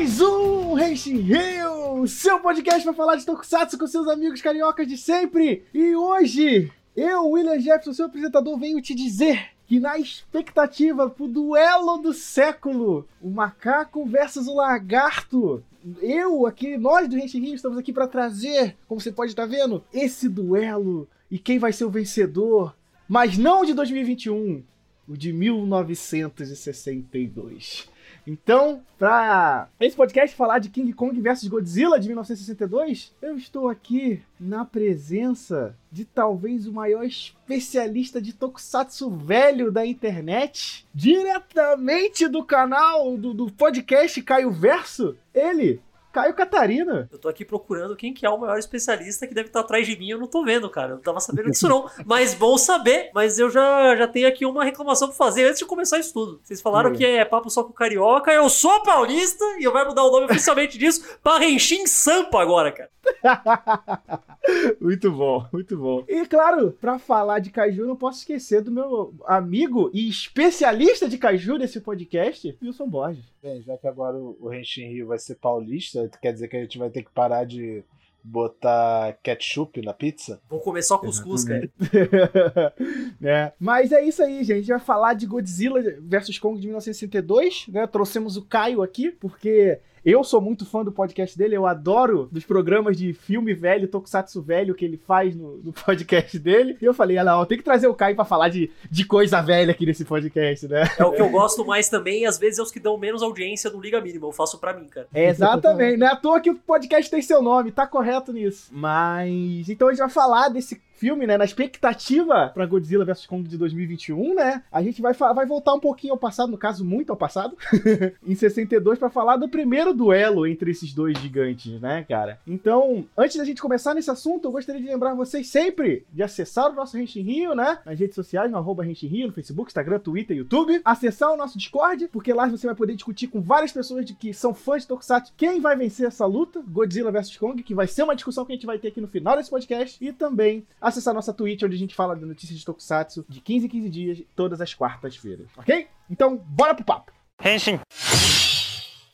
mais um Henshin Rio, seu podcast para falar de Tokusatsu com seus amigos cariocas de sempre. E hoje, eu, William Jefferson, seu apresentador, venho te dizer que na expectativa pro duelo do século, o macaco versus o lagarto, eu aqui, nós do Henshin Rio, estamos aqui para trazer, como você pode estar vendo, esse duelo e quem vai ser o vencedor, mas não de 2021, o de 1962. Então, pra esse podcast falar de King Kong vs Godzilla de 1962, eu estou aqui na presença de talvez o maior especialista de tokusatsu velho da internet, diretamente do canal do, do podcast Caio Verso, ele, Caio Catarina. Eu tô aqui procurando quem que é o maior especialista que deve estar atrás de mim, eu não tô vendo, cara. Eu não tava sabendo disso não. Mas bom saber. Mas eu já, já tenho aqui uma reclamação pra fazer antes de começar isso tudo. Vocês falaram que é papo só com carioca. Eu sou paulista e eu vai mudar o nome oficialmente disso pra Renchim Sampa agora, cara. muito bom, muito bom. E claro, pra falar de Kaiju, não posso esquecer do meu amigo e especialista de Kaiju desse podcast, Wilson Borges. Bem, já que agora o Henshin Rio vai ser paulista, quer dizer que a gente vai ter que parar de botar ketchup na pizza? Vou comer só cuscuz, cara. é. Mas é isso aí, gente. A gente vai falar de Godzilla vs Kong de 1962, né? Trouxemos o Caio aqui, porque eu sou muito fã do podcast dele, eu adoro dos programas de filme velho, tokusatsu velho que ele faz no, no podcast dele. E eu falei, ah, não, tem que trazer o Caio pra falar de, de coisa velha aqui nesse podcast, né? É o que eu gosto mais também, e às vezes é os que dão menos audiência no Liga Mínima. Eu faço pra mim, cara. É, exatamente, não é à toa que o podcast tem seu nome, tá correto nisso. Mas, então a gente vai falar desse filme, né, na expectativa para Godzilla vs Kong de 2021, né? A gente vai, vai voltar um pouquinho ao passado, no caso, muito ao passado, em 62, para falar do primeiro duelo entre esses dois gigantes, né, cara? Então, antes da gente começar nesse assunto, eu gostaria de lembrar vocês sempre de acessar o nosso Renshin Rio, né? Nas redes sociais, no arroba Rio, no Facebook, Instagram, Twitter, YouTube. Acessar o nosso Discord, porque lá você vai poder discutir com várias pessoas de que são fãs de Tokusatsu quem vai vencer essa luta, Godzilla vs Kong, que vai ser uma discussão que a gente vai ter aqui no final desse podcast. E também acessar nossa Twitch, onde a gente fala de notícias de Tokusatsu de 15 em 15 dias, todas as quartas-feiras, ok? Então, bora pro papo! Henshin!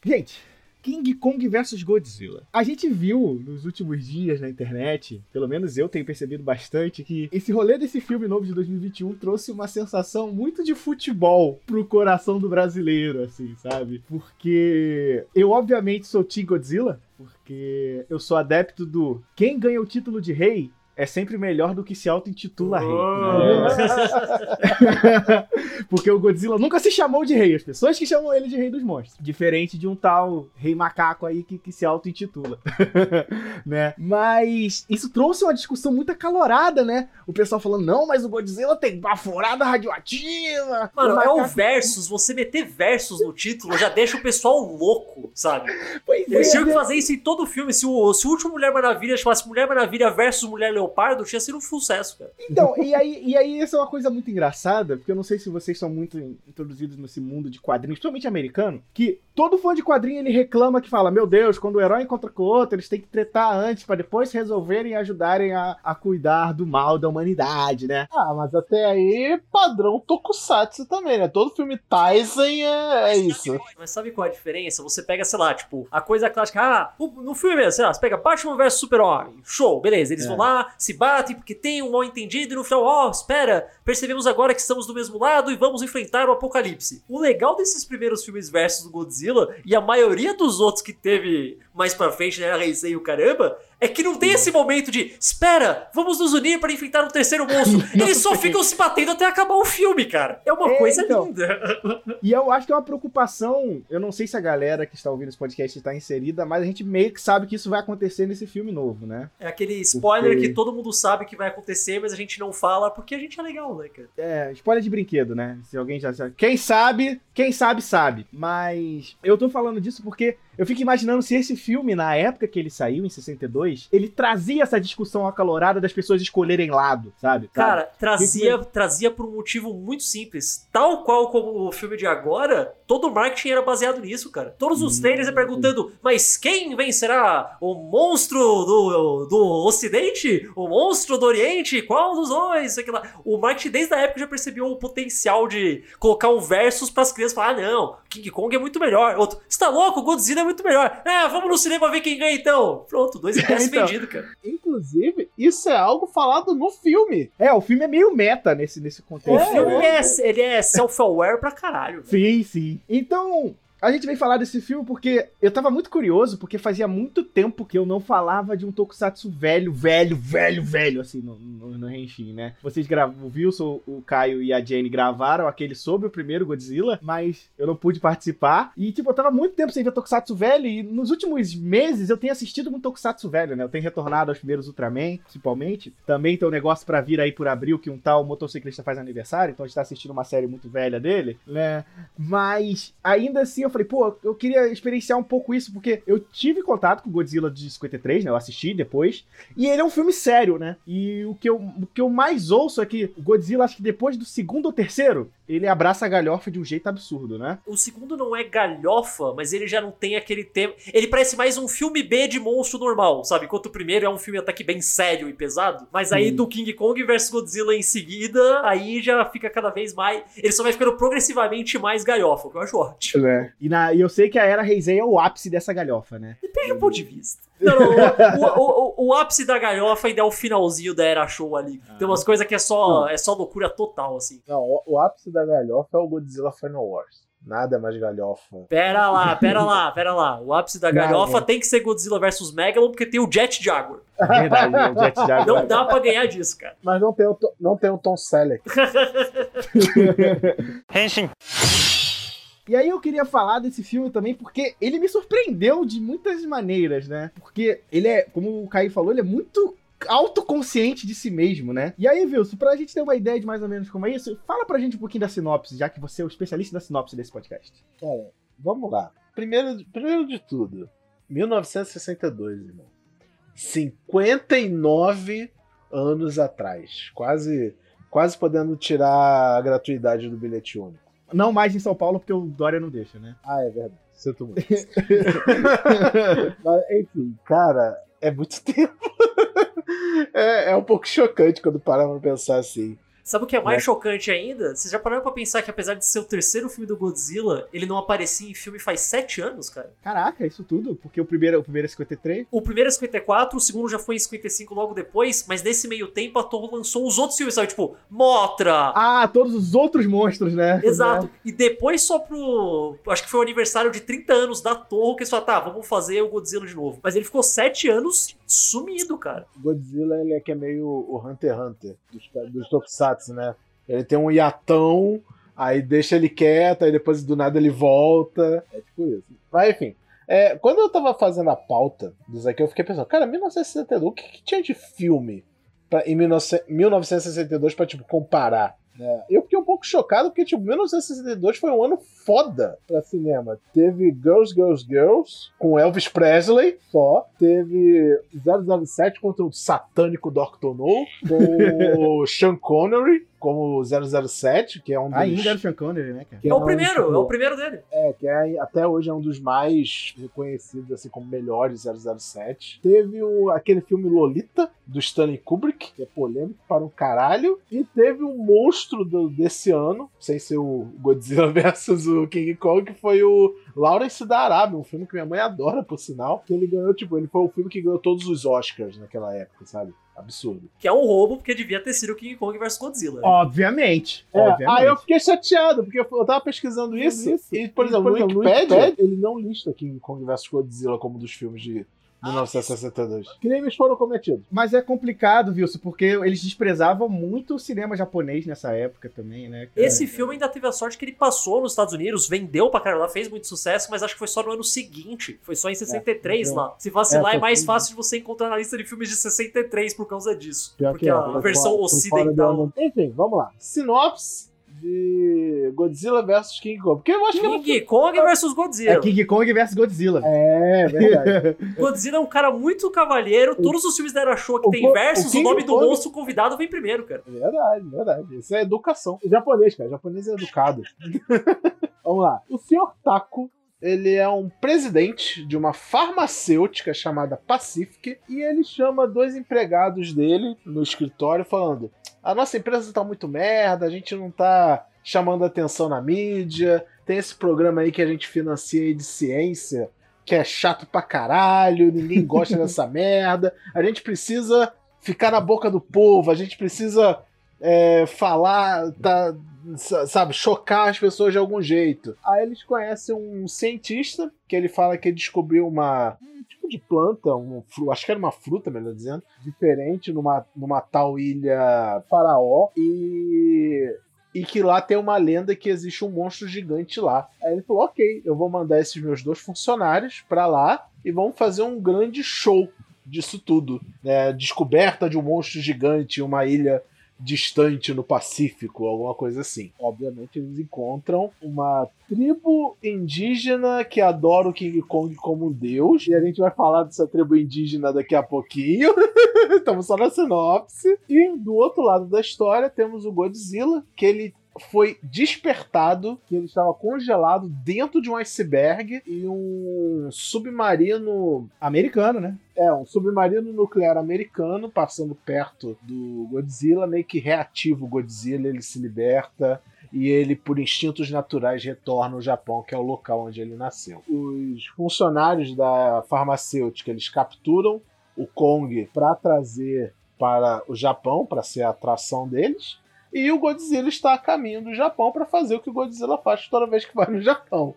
Gente, King Kong vs Godzilla. A gente viu nos últimos dias na internet, pelo menos eu tenho percebido bastante, que esse rolê desse filme novo de 2021 trouxe uma sensação muito de futebol pro coração do brasileiro, assim, sabe? Porque eu, obviamente, sou Team Godzilla, porque eu sou adepto do quem ganha o título de rei é sempre melhor do que se auto-intitula rei. Né? Porque o Godzilla nunca se chamou de rei, as pessoas que chamam ele de rei dos monstros. Diferente de um tal rei macaco aí que, que se auto-intitula. né? Mas isso trouxe uma discussão muito acalorada, né? O pessoal falando, não, mas o Godzilla tem baforada radioativa. Mano, o é o versus, você meter versus no título já deixa o pessoal louco, sabe? Pois Eles é, tinham que né? fazer isso em todo filme. Se o, se o último Mulher Maravilha chamasse Mulher Maravilha versus Mulher Leopardo, Leopardo tinha sido um sucesso, cara. Então, e aí, e aí isso é uma coisa muito engraçada, porque eu não sei se vocês são muito introduzidos nesse mundo de quadrinhos, principalmente americano, que todo fã de quadrinho ele reclama que fala: Meu Deus, quando o herói encontra com o outro, eles têm que tretar antes para depois resolverem e ajudarem a, a cuidar do mal da humanidade, né? Ah, mas até aí, padrão Tokusatsu também, né? Todo filme Tyson é, é isso. Mas sabe qual é a diferença? Você pega, sei lá, tipo, a coisa clássica, ah, no filme mesmo, sei lá, você pega Batman vs Super-Homem, show, beleza, eles é. vão lá, se batem porque tem um mal entendido e no final, ó, oh, espera, percebemos agora que estamos do mesmo lado e vamos enfrentar o apocalipse. O legal desses primeiros filmes versus do Godzilla e a maioria dos outros que teve mais pra frente, né, a e o caramba, é que não tem esse momento de espera, vamos nos unir para enfrentar um terceiro monstro. Eles só ficam se batendo até acabar o filme, cara. É uma é, coisa então. linda. E eu acho que é uma preocupação. Eu não sei se a galera que está ouvindo esse podcast está inserida, mas a gente meio que sabe que isso vai acontecer nesse filme novo, né? É aquele spoiler porque... que todo mundo sabe que vai acontecer, mas a gente não fala porque a gente é legal, né, cara? É, spoiler de brinquedo, né? Se alguém já sabe. Quem sabe, quem sabe, sabe. Mas eu tô falando disso porque eu fico imaginando se esse filme, na época que ele saiu, em 62, ele trazia essa discussão acalorada das pessoas escolherem lado, sabe? Cara, sabe? trazia, trazia por um motivo muito simples. Tal qual como o filme de agora, todo o marketing era baseado nisso, cara. Todos os trailers é perguntando, mas quem vencerá? O monstro do, do Ocidente? O monstro do Oriente? Qual dos dois? Aquilo O marketing desde a época já percebeu o potencial de colocar um versus para as crianças falar, ah, não, King Kong é muito melhor. Outro, você tá louco? Godzilla é muito melhor. É, vamos no cinema ver quem ganha então. Pronto, dois ingressos Então. vendidos, cara. Inclusive, isso é algo falado no filme. É, o filme é meio meta nesse, nesse O contexto. filme né? é, ele é self-aware pra caralho. Sim, sim. Então, a gente vem falar desse filme porque eu tava muito curioso, porque fazia muito tempo que eu não falava de um tokusatsu velho, velho, velho, velho, assim, no, no, no Henshin, né? Vocês gravaram, o Wilson, o Caio e a Jenny gravaram aquele sobre o primeiro Godzilla, mas eu não pude participar. E, tipo, eu tava muito tempo sem ver tokusatsu velho, e nos últimos meses eu tenho assistido muito tokusatsu velho, né? Eu tenho retornado aos primeiros Ultraman, principalmente. Também tem um negócio pra vir aí por abril, que um tal motociclista faz aniversário, então a gente tá assistindo uma série muito velha dele, né? Mas ainda assim eu falei, pô, eu queria experienciar um pouco isso, porque eu tive contato com o Godzilla de 53, né? Eu assisti depois. E ele é um filme sério, né? E o que eu, o que eu mais ouço é que o Godzilla, acho que depois do segundo ou terceiro, ele abraça a galhofa de um jeito absurdo, né? O segundo não é galhofa, mas ele já não tem aquele tema. Ele parece mais um filme B de monstro normal, sabe? Enquanto o primeiro é um filme até que bem sério e pesado. Mas aí Sim. do King Kong vs Godzilla em seguida, aí já fica cada vez mais. Ele só vai ficando progressivamente mais galhofa, que eu acho ótimo. É. E, na, e eu sei que a Era Heisei é o ápice dessa galhofa, né? Depende do ponto de vista. Não, não, o, o- o- o ápice da galhofa ainda é o finalzinho da Era Show ali. Tem umas coisas que é só, é só loucura total, assim. Não, o, o ápice da galhofa é o Godzilla Final Wars. Nada mais galhofa. Pera lá, pera lá, pera lá. O ápice da galhofa tem que ser Godzilla vs Megalon, porque tem o Jet Jaguar. Verdade, né? o Jet Jaguar. Não dá pra ganhar disso, cara. Mas não tem o, não tem o Tom Selleck. E aí eu queria falar desse filme também porque ele me surpreendeu de muitas maneiras, né? Porque ele é, como o Caio falou, ele é muito autoconsciente de si mesmo, né? E aí, Wilson, pra gente ter uma ideia de mais ou menos como é isso, fala pra gente um pouquinho da sinopse, já que você é o especialista da sinopse desse podcast. Cara, vamos lá. Primeiro, primeiro de tudo, 1962, irmão. 59 anos atrás. Quase, quase podendo tirar a gratuidade do bilhete único. Não mais em São Paulo, porque o Dória não deixa, né? Ah, é verdade. Sinto muito. Mas, enfim, cara, é muito tempo. é, é um pouco chocante quando parar pra pensar assim. Sabe o que é mais É. chocante ainda? Vocês já pararam pra pensar que apesar de ser o terceiro filme do Godzilla, ele não aparecia em filme faz sete anos, cara? Caraca, isso tudo? Porque o primeiro, o primeiro é 53? O primeiro é 54, o segundo já foi em 55 logo depois, mas nesse meio tempo a Toho lançou os outros filmes, sabe? Tipo, Motra, Ah, todos os outros monstros, né? Exato. E depois só pro. Acho que foi o aniversário de 30 anos da Torre que eles falaram, tá, vamos fazer o Godzilla de novo. Mas ele ficou 7 anos sumido, cara. Godzilla, ele é que é meio o Hunter x Hunter dos, dos Tokusatsu, né? Ele tem um hiatão, aí deixa ele quieto, aí depois do nada ele volta. É tipo isso. Mas enfim. é, quando eu tava fazendo a pauta disso aqui, eu fiquei pensando, cara, 1962, o que, que tinha de filme pra, em 19, 1962 pra, tipo, comparar? Né? Eu fiquei um pouco chocado porque, tipo, 1962 foi um ano foda pra cinema. Teve Girls, Girls, Girls, com Elvis Presley só. Teve 007 contra o satânico Dr. No, com o Sean Connery como 007, que é um dos... Ainda era o Sean Connery, né, cara? que É o um, primeiro, é o primeiro dele. é, que é, até hoje é um dos mais reconhecidos assim como melhores 007. Teve o, aquele filme Lolita do Stanley Kubrick, que é polêmico para um caralho, e teve o monstro do- desse ano, sem ser o Godzilla versus o King Kong, que foi o Lawrence da Arábia, um filme que minha mãe adora, por sinal, que ele ganhou, tipo, ele foi o filme que ganhou todos os Oscars naquela época, sabe? Absurdo. Que é um roubo, porque devia ter sido o King Kong vs Godzilla. Obviamente. É, obviamente. aí eu fiquei chateado, porque eu tava pesquisando isso, Isso. e, por exemplo, Por no exemplo, no Wikipedia, ele não lista King Kong vs Godzilla como um dos filmes de 1962. Crimes foram cometidos. Mas é complicado, Wilson, porque eles desprezavam muito o cinema japonês nessa época também, né? cara? Esse filme ainda teve a sorte que ele passou nos Estados Unidos, vendeu pra caralho lá, fez muito sucesso, mas acho que foi só no ano seguinte. Foi só em 63 É, lá. Se vacilar, é, é, mais fácil de você encontrar na lista de filmes de 63 por causa disso. Pior porque que é, a versão ocidental. Enfim, vamos lá. Sinopse de Godzilla vs King Kong. Porque eu acho que. King Kong vs Godzilla. É King Kong versus Godzilla. É, verdade. Godzilla é um cara muito cavalheiro. Todos os filmes da Era Show que o tem Ko- versus, o o, King nome do Kong- monstro convidado vem primeiro, cara. Verdade, verdade. Isso é educação. Japonês, cara. Japonês é educado. Vamos lá. O Sr. Taco, ele é um presidente de uma farmacêutica chamada Pacific e ele chama dois empregados dele no escritório falando: "A nossa empresa tá muito merda, a gente não tá chamando atenção na mídia, tem esse programa aí que a gente financia aí de ciência que é chato pra caralho, ninguém gosta dessa merda. A gente precisa ficar na boca do povo, a gente precisa é, falar, tá, sabe, chocar as pessoas de algum jeito. Aí eles conhecem um cientista que ele fala que descobriu uma um tipo de planta, um, acho que era uma fruta, melhor dizendo, diferente numa, numa tal ilha faraó e e que lá tem uma lenda que existe um monstro gigante lá. Aí ele falou: ok, eu vou mandar esses meus dois funcionários para lá e vamos fazer um grande show disso tudo. Né? Descoberta de um monstro gigante uma ilha distante no Pacífico, alguma coisa assim. Obviamente eles encontram uma tribo indígena que adora o King Kong como um deus, e a gente vai falar dessa tribo indígena daqui a pouquinho. Estamos só na sinopse. E do outro lado da história temos o Godzilla, que ele foi despertado que ele estava congelado dentro de um iceberg e um submarino americano, né? É, um submarino nuclear americano passando perto do Godzilla, meio que reativa o Godzilla, ele se liberta e ele, por instintos naturais, retorna ao Japão, que é o local onde ele nasceu. Os funcionários da farmacêutica eles capturam o Kong para trazer para o Japão, para ser a atração deles. E o Godzilla está a caminho do Japão para fazer o que o Godzilla faz toda vez que vai no Japão.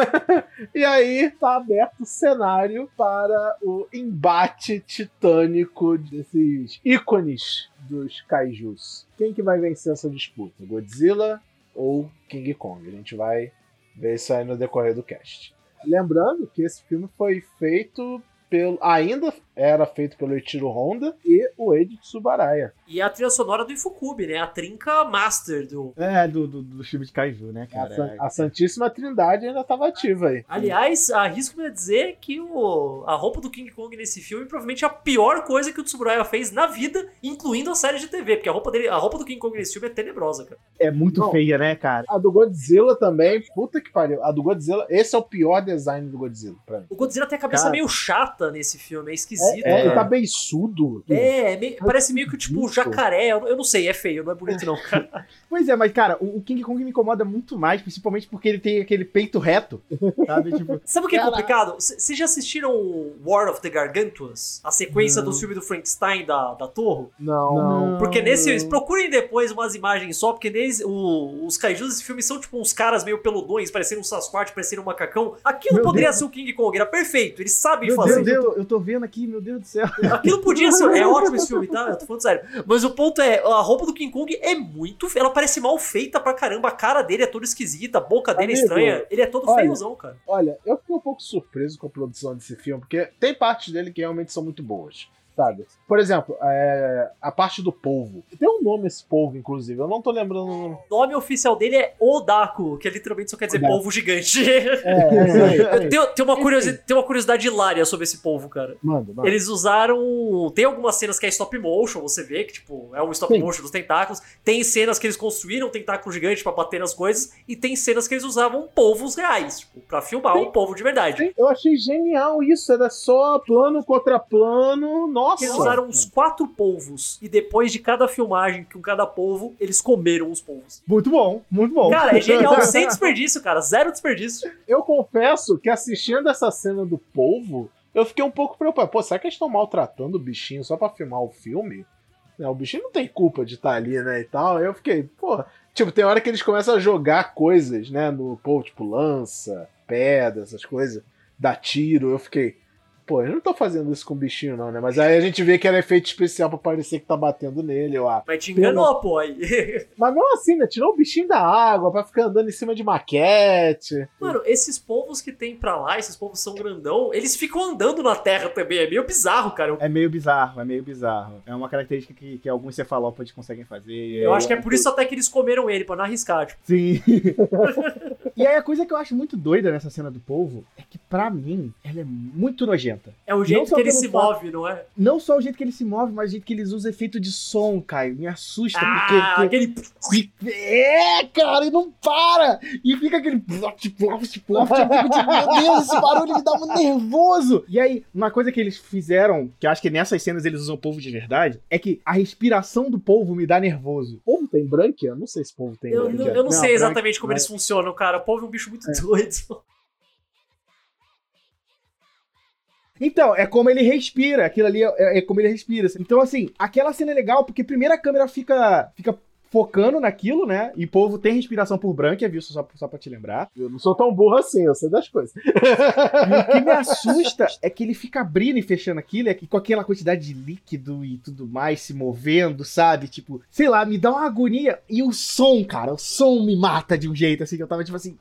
e aí está aberto o cenário para o embate titânico desses ícones dos kaijus. Quem que vai vencer essa disputa? Godzilla ou King Kong? A gente vai ver isso aí no decorrer do cast. Lembrando que esse filme foi feito pelo, ainda era feito pelo Ichiro Honda e o Eiji Tsubaraya. E a trilha sonora do Ifukube, né? A trinca master do... É, do, do, do filme de Kaiju, né, cara? A, a Santíssima Trindade ainda estava ativa aí. Aliás, arrisco me dizer que o, a roupa do King Kong nesse filme provavelmente é a pior coisa que o Tsuburaya fez na vida, incluindo a série de TV, porque a roupa dele, a roupa do King Kong nesse filme é tenebrosa, cara. É muito Não, feia, né, cara? A do Godzilla também, puta que pariu. A do Godzilla, esse é o pior design do Godzilla, pra mim. O Godzilla tem a cabeça cara, meio chata nesse filme, é esquisito. É, é ele tá beiçudo. É, meio, parece meio que tipo jacaré, eu, eu, não sei, é feio, não é bonito não, cara. pois é, mas cara, o, King Kong me incomoda muito mais, principalmente porque ele tem aquele peito reto, sabe? Tipo, sabe o que é complicado? Vocês já assistiram War of the Gargantuas? A sequência não. do filme do Frankenstein da, da Torre? Não. não. Porque nesse, procurem depois umas imagens só, porque nesse, o, os kaijus desse filme são tipo uns caras meio peludões, parecendo um Sasquatch, parecendo um macacão. Aquilo meu poderia Deus. ser o King Kong, era perfeito, eles sabem meu fazer. Deus, eu tô, eu tô vendo aqui, meu Deus do céu. Aquilo podia ser. É ótimo esse filme, tá? Eu tô falando sério. Mas o ponto é, a roupa do King Kong é muito. Ela parece mal feita pra caramba. A cara dele é toda esquisita, a boca dele é Amigo, é estranha. Ele é todo olha, feiozão, cara. Olha, eu fiquei um pouco surpreso com a produção desse filme, porque tem partes dele que realmente são muito boas sabe? Por exemplo, é, a parte do polvo. Tem um nome esse polvo, inclusive. Eu não tô lembrando o nome. O nome oficial dele é Odaku, que literalmente só quer dizer Odaku. polvo gigante. É, é, é, tem, tem, uma curiosidade, tem uma curiosidade hilária sobre esse polvo, cara. Manda, manda. Eles usaram. Tem algumas cenas que é stop motion, você vê que, tipo, é um stop Sim. motion dos tentáculos. Tem cenas que eles construíram um tentáculo gigante para bater nas coisas. E tem cenas que eles usavam polvos reais, tipo, pra filmar Sim. um polvo de verdade. Sim. Eu achei genial isso. Era só plano contra plano. Nossa nossa! Eles usaram uns quatro polvos. E depois de cada filmagem com cada polvo, eles comeram os polvos. Muito bom, muito bom. Cara, é genial, sem desperdício, cara. Zero desperdício. Eu confesso que assistindo essa cena do polvo, eu fiquei um pouco preocupado. Pô, será que eles estão maltratando o bichinho só pra filmar o filme? o bichinho não tem culpa de estar tá ali, né, e tal. Eu fiquei, pô... Tipo, tem hora que eles começam a jogar coisas, né, no povo, tipo lança, pedra, essas coisas, dá tiro. Eu fiquei, Pô, eu não tô fazendo isso com o bichinho, não, né? Mas aí a gente vê que era efeito especial pra parecer que tá batendo nele, eu acho. Mas te enganou, pô. Aí. Mas não assim, né? Tirou o bichinho da água pra ficar andando em cima de maquete. Mano, esses povos que tem pra lá, esses povos são grandão, eles ficam andando na terra também. É meio bizarro, cara. É meio bizarro, é meio bizarro. É uma característica que, que alguns cefalópodes conseguem fazer. Eu acho que é por isso até que eles comeram ele, pra não arriscar, tipo. Sim. e aí a coisa que eu acho muito doida nessa cena do povo é que, pra mim, ela é muito nojenta. É o jeito que ele se fato, move, não é? Não só o jeito que ele se move, mas o jeito que eles usam efeito de som, Caio. Me assusta, ah, porque, aquele... É, cara, e não para! E fica aquele... Plot, plot, plot, meu Deus, esse barulho me dá um nervoso! E aí, uma coisa que eles fizeram, que eu acho que nessas cenas eles usam o povo de verdade, é que a respiração do povo me dá nervoso. O povo tem branquia? Não sei se o povo tem eu, branquia. Eu, não, não, sei exatamente como eles funcionam, cara. O povo é um bicho muito é. doido. Então, é como ele respira. Aquilo ali é, é como ele respira. Então, assim, aquela cena é legal porque primeiro a câmera fica, fica focando naquilo, né? E o povo tem respiração por branca, viu? Só, só pra te lembrar. Eu não sou tão burro assim, eu sei das coisas. E o que me assusta é que ele fica abrindo e fechando aquilo, é que com aquela quantidade de líquido e tudo mais se movendo, sabe? Tipo, sei lá, me dá uma agonia. E o som, cara, o som me mata de um jeito assim, que eu tava tipo assim,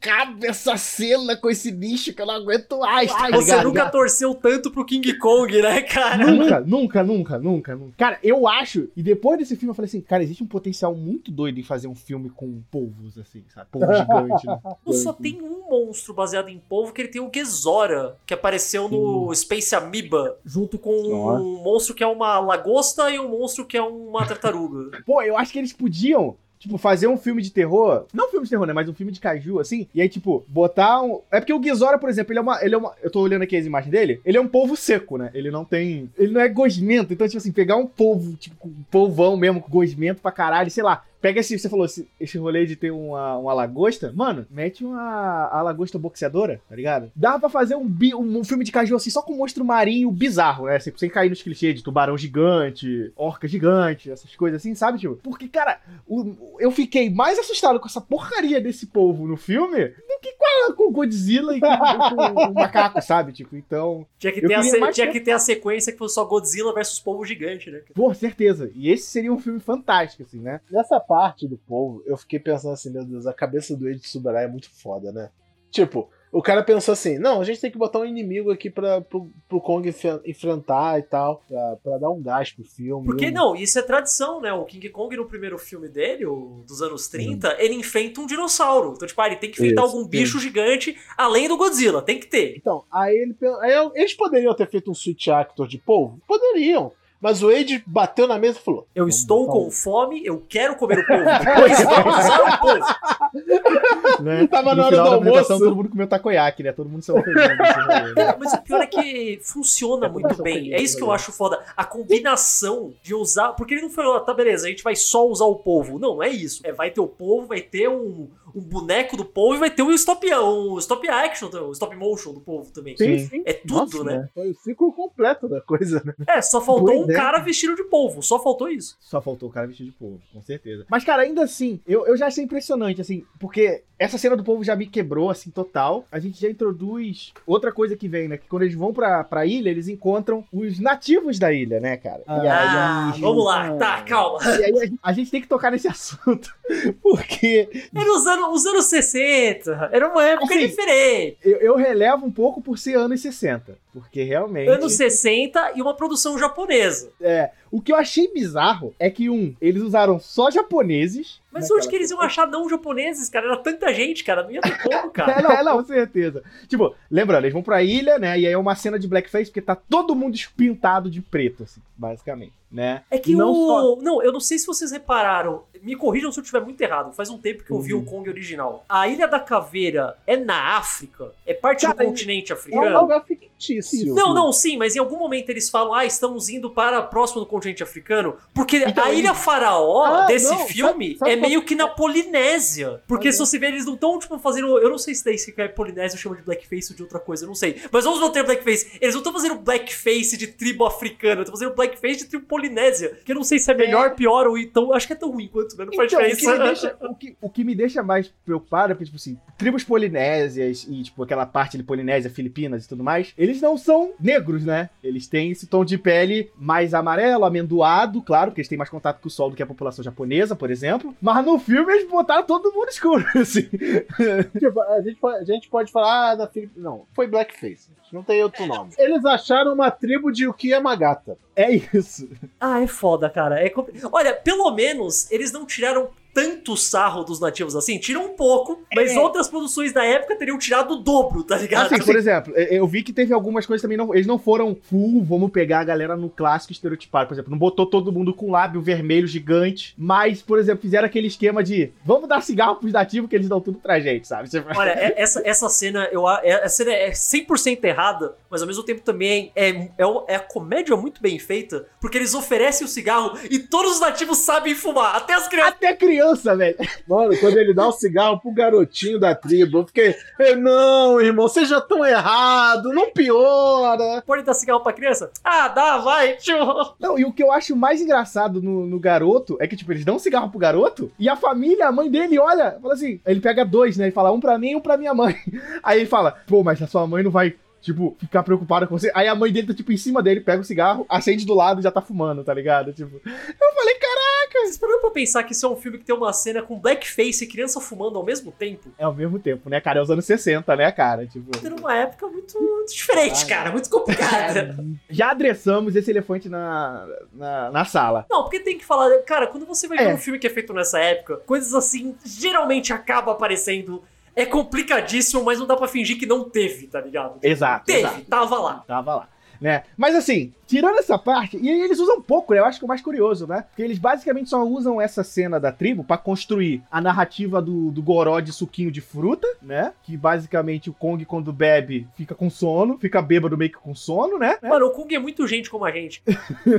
acaba essa cena com esse bicho que eu não aguento mais, tá Você ligado? nunca torceu tanto pro King Kong, né, cara? Nunca, nunca, nunca, nunca, nunca. Cara, eu acho, e depois desse filme eu falei assim, cara, existe um potencial muito doido em fazer um filme com polvos, assim, sabe? Polvo gigante, né? Não só tem um monstro baseado em polvo que ele tem o Gezora, que apareceu no Space Amoeba, junto com Ó. um monstro que é uma lagosta e um monstro que é uma tartaruga. Pô, eu acho que eles podiam. Tipo, fazer um filme de terror. Não um filme de terror, né? Mas um filme de caju, assim. E aí, tipo, botar um. É porque o Ghizora, por exemplo, ele é uma. Ele é uma. Eu tô olhando aqui as imagens dele. Ele é um polvo seco, né? Ele não tem. Ele não é gosmento. Então, tipo assim, pegar um polvo, tipo, um polvão mesmo, com gosmento pra caralho, sei lá. Pega esse, você falou, esse, esse rolê de ter uma, uma lagosta. Mano, mete uma a lagosta boxeadora, tá ligado? Dá pra fazer um, bi- um, um filme de caju assim, só com monstro marinho bizarro, né? Sem, sem cair nos clichês de tubarão gigante, orca gigante, essas coisas assim, sabe, tio? Porque, cara, o- eu fiquei mais assustado com essa porcaria desse povo no filme do que com, a- com o Godzilla e com, com o macaco, sabe? Tipo, então. Tinha que, Eu ter a, queria se- mais tinha ter- que ter a sequência que fosse só Godzilla versus polvo gigante, né? Pô, certeza. E esse seria um filme fantástico, assim, né? Nessa parte do povo, eu fiquei pensando assim, meu Deus, a cabeça do Eiji Tsuburaya é muito foda, né? Tipo, o cara pensou assim, não, a gente tem que botar um inimigo aqui pra, pro, pro Kong enfrentar e tal, pra, pra dar um gás pro filme. Porque não, isso é tradição, né? O King Kong no primeiro filme dele, o dos anos 30, ele enfrenta um dinossauro. Então, tipo, ah, ele tem que enfrentar Isso, algum bicho gigante além do Godzilla. Tem que ter. Então, aí, ele, aí eles poderiam ter feito um switch actor de polvo? Poderiam. Mas o Age bateu na mesa e falou: Eu estou com fome, eu quero comer o povo. Depois vamos usar o povo. né? Tava no na hora do almoço. todo mundo comeu takoyaki, né? Todo mundo se rolê, né? Mas o pior é que funciona É, muito bem. ofender, É isso que eu né? acho foda. A combinação de usar. Porque ele não foi, ó, tá, beleza, a gente vai só usar o povo. Não, não é isso. É, vai ter o povo, vai ter um, um boneco do povo e vai ter um stop, um stop action, um stop motion do povo também. Sim. sim. É tudo, Nossa, né? Foi o ciclo completo da coisa, né? É, só faltou Boa um ideia. cara vestido de polvo. Só faltou isso. Só faltou o cara vestido de povo, com certeza. Mas, cara, ainda assim, eu, eu já achei impressionante, assim, porque essa cena do povo já me quebrou, assim, total. A gente já introduz outra coisa que vem, né? Que quando eles vão pra, pra ilha, eles encontram os nativos da ilha, né, cara? E aí, Ah, vamos lá. Tá, calma. e aí a gente tem que tocar nesse assunto, porque Era os anos, os anos 60. Era uma época Assim, diferente. eu, eu relevo um pouco por ser anos 60. Porque realmente. Anos 60 e uma produção japonesa. É, o que eu achei bizarro é que, um, eles usaram só japoneses. Mas onde que eles iam achar não japoneses, cara? Era tanta gente, cara. Não ia ter como, cara. É, não, é, não, com certeza. Tipo, lembrando, eles vão pra ilha, né? E aí é uma cena de blackface, porque tá todo mundo pintado de preto, assim, basicamente, né? É que Não o. só- Não, eu não sei se vocês repararam. Me corrijam se eu estiver muito errado. Faz um tempo que eu vi Uhum. o Kong original. A Ilha da Caveira é na África? É parte Cara, do continente É um africano? lugar fictício. Não, não, sim, mas em algum momento eles falam, ah, estamos indo para próximo do continente africano. Porque Então, a Ilha Faraó Ah, desse não, filme sabe- sabe é meio que na Polinésia. Porque Ah, se você ver, eles não estão, tipo, fazendo. Eu não sei se daí se é Polinésia chama de blackface ou de outra coisa, eu não sei. Mas vamos manter blackface. Eles não estão fazendo blackface de tribo africana, estão fazendo blackface de tribo polinésia. Que eu não sei se é melhor, pior ou então. Acho que é tão ruim quanto, né? Não faz Então, o que, diferença. me deixa, o, que, o que me deixa mais preocupado é porque, tipo assim, tribos polinésias e, tipo, aquela parte de Polinésia, Filipinas e tudo mais, eles não são negros, né? Eles têm esse tom de pele mais amarelo, amendoado, claro, porque eles têm mais contato com o sol do que a população japonesa, por exemplo. Mas no filme eles botaram todo mundo escuro, assim. Tipo, a, gente pode, a gente pode falar, ah, da Filip... Não, foi Blackface. Não tem outro nome. Eles acharam uma tribo de Uki Yamagata. É isso. Ah, é foda, cara. É compli- Olha, pelo menos eles não tiraram tanto sarro dos nativos assim. Tiram um pouco, mas É. outras produções da época teriam tirado o dobro, tá ligado? Assim, por exemplo, eu vi que teve algumas coisas também, não, eles não foram full, vamos pegar a galera no clássico estereotipado, por exemplo, não botou todo mundo com lábio vermelho gigante, mas, por exemplo, fizeram aquele esquema de, vamos dar cigarro pros nativos que eles dão tudo pra gente, sabe? Olha, é- essa, essa cena, eu, a- é- essa cena é 100% errada, mas ao mesmo tempo também é, é, é a comédia muito bem feita, porque eles oferecem o cigarro e todos os nativos sabem fumar, até as crianças. Até criança, velho. Mano, quando ele dá o cigarro pro garotinho da tribo, eu fiquei, "Eh, não, irmão, vocês já estão errado, não piora. Pode dar cigarro pra criança? Ah, dá, vai, tio. Não, e o que eu acho mais engraçado no, no garoto é que, tipo, eles dão um cigarro pro garoto e a família, a mãe dele, olha, fala assim, ele pega dois, né? Ele fala um pra mim e um pra minha mãe. Aí ele fala, pô, mas a sua mãe não vai. Tipo, ficar preocupada com você. Aí a mãe dele tá, tipo, em cima dele, pega o cigarro, acende do lado e já tá fumando, tá ligado? Tipo, eu falei, caraca, Vocês pararam pra pensar que isso é um filme que tem uma cena com blackface e criança fumando ao mesmo tempo? é ao mesmo tempo, né, cara? É os anos 60, né, cara? Tipo. Era uma época muito, muito diferente, cara, muito complicada. Já adressamos esse elefante na, na, na sala. Não, porque tem que falar, cara, quando você vai ver É. um filme que é feito nessa época, coisas assim geralmente acabam aparecendo. É complicadíssimo, mas não dá pra fingir que não teve, tá ligado? Exato. Teve, exato. tava lá. Tava lá. Né? Mas assim, tirando essa parte, e eles usam pouco, né? Eu acho que é o mais curioso, né? Porque eles basicamente só usam essa cena da tribo pra construir a narrativa do, do goró de suquinho de fruta, né? Que basicamente o Kong, quando bebe, fica com sono, fica bêbado meio que com sono, né? Mano, o Kung é muito gente como a gente.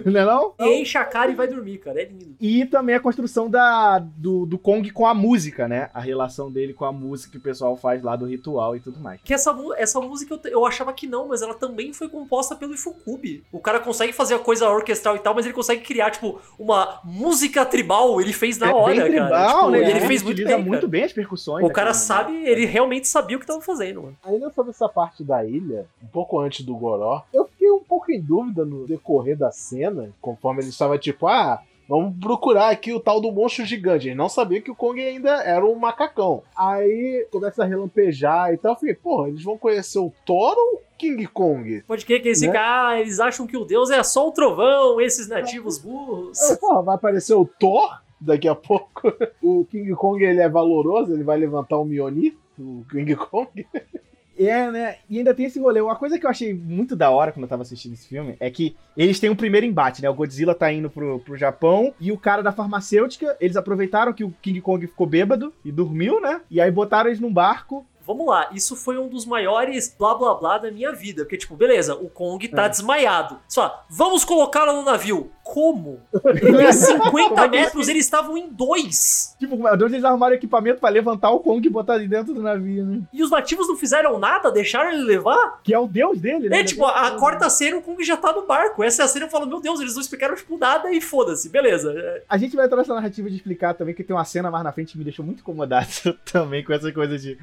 não é não? E enche a cara e vai dormir, cara. É lindo. E também a construção da, do, do Kong com a música, né? A relação dele com a música que o pessoal faz lá do ritual e tudo mais. Que essa, essa música eu, eu achava que não, mas ela também foi composta pelo Ifukube. O cara consegue fazer a coisa orquestral e tal, mas ele consegue criar, tipo, uma música tribal. Ele fez na é hora, bem cara. tribal, Tipo, né? Ele fez muito utiliza bem. muito cara. bem as percussões. O né, cara cara? sabe, ele realmente sabia o que tava fazendo, mano. Ainda sobre essa parte da ilha, um pouco antes do Goró, eu fiquei um pouco em dúvida no decorrer da cena, conforme ele estava tipo, ah, vamos procurar aqui o tal do monstro gigante. Ele não sabia que o Kong ainda era um macacão. Aí começa a relampejar e tal. Eu fiquei, porra, eles vão conhecer o Thor ou o King Kong? Pode crer que esse Né? cara, ah, eles acham que o deus é só o trovão, esses nativos burros. Porra, vai aparecer o Thor daqui a pouco. O King Kong ele é valoroso, ele vai levantar o Mjolnir, o King Kong. É, né? E ainda tem esse rolê. Uma coisa que eu achei muito da hora quando eu tava assistindo esse filme é que eles têm um primeiro embate, né? O Godzilla tá indo pro, pro Japão e o cara da farmacêutica, eles aproveitaram que o King Kong ficou bêbado e dormiu, né? E aí botaram eles num barco. Vamos lá, isso foi um dos maiores blá blá blá da minha vida. Porque, tipo, beleza, o Kong tá É. desmaiado. Só, vamos colocá-lo no navio. Como? Ele é 50 metros, eles estavam em dois. Tipo, de onde eles arrumaram equipamento pra levantar o Kong e botar ele dentro do navio, né? E os nativos não fizeram nada, deixaram ele levar? Que é o deus dele, né? É, tipo, a quarta cena o Kong já tá no barco. Essa é a cena eu falo, meu Deus, eles não explicaram, tipo, nada e foda-se, beleza. É, A gente vai entrar nessa narrativa de explicar também, que tem uma cena mais na frente que me deixou muito incomodado também com essa coisa de.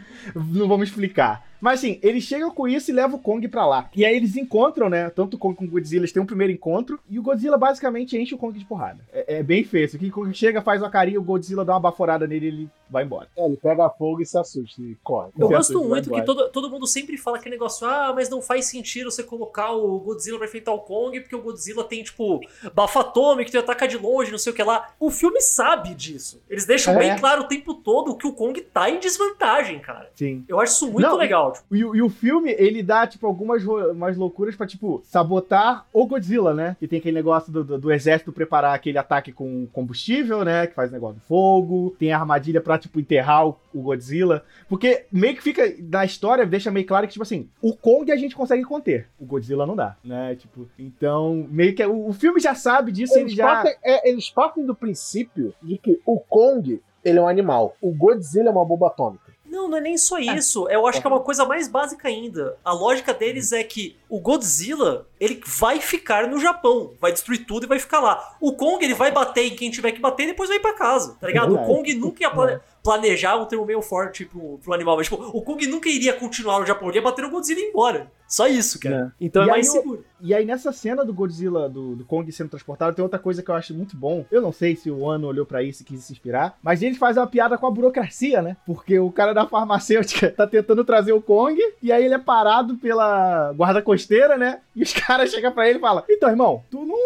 Não vamos explicar. Mas assim, eles chegam com isso e levam o Kong pra lá. E aí eles encontram, né? Tanto o Kong como o Godzilla, eles têm um primeiro encontro. E o Godzilla basicamente enche o Kong de porrada. É, é bem feio. O Kong chega, faz uma carinha, o Godzilla dá uma baforada nele e ele vai embora. É, ele pega fogo e se assusta e corre. Eu gosto muito que todo, todo mundo sempre fala aquele negócio, ah, mas não faz sentido você colocar o Godzilla pra enfrentar o Kong, porque o Godzilla tem, tipo, bafo atômico, que ataca de longe, não sei o que lá. O filme sabe disso. Eles deixam É. bem claro o tempo todo que o Kong tá em desvantagem, cara. Sim. Eu acho isso muito Não, legal. Tipo, E, o- e o filme, ele dá, tipo, algumas umas loucuras pra, tipo, sabotar o Godzilla, né? Que tem aquele negócio do, do- do exército preparar aquele ataque com combustível, né? Que faz negócio de fogo. Tem a armadilha pra, tipo, enterrar o, o Godzilla. Porque meio que fica, na história, deixa meio claro que, tipo assim, o Kong a gente consegue conter. O Godzilla não dá, né? Tipo, então, meio que o, o filme já sabe disso, ele Eles, já... partem, é, eles partem do princípio de que o Kong ele é um animal, o Godzilla é uma bomba atômica. Não, não é nem só isso. Eu acho que é uma coisa mais básica ainda. A lógica deles é que o Godzilla, ele vai ficar no Japão, vai destruir tudo e vai ficar lá. O Kong, ele vai bater em quem tiver que bater e depois vai pra casa, tá ligado? O. Kong nunca ia plane- planejar um termo meio forte pro, pro animal, mas tipo, o Kong nunca iria continuar no Japão, ele ia bater no Godzilla e ir embora. Só isso, cara. Então é E mais aí o- seguro. E aí, nessa cena do Godzilla, do, do Kong sendo transportado, tem outra coisa que eu acho muito bom. Eu não sei se o Ano olhou pra isso e quis se inspirar, mas ele faz uma piada com a burocracia, né? Porque o cara da farmacêutica tá tentando trazer o Kong, e aí ele é parado pela guarda costeira, né? E os caras chegam pra ele e falam: Então, irmão, tu não.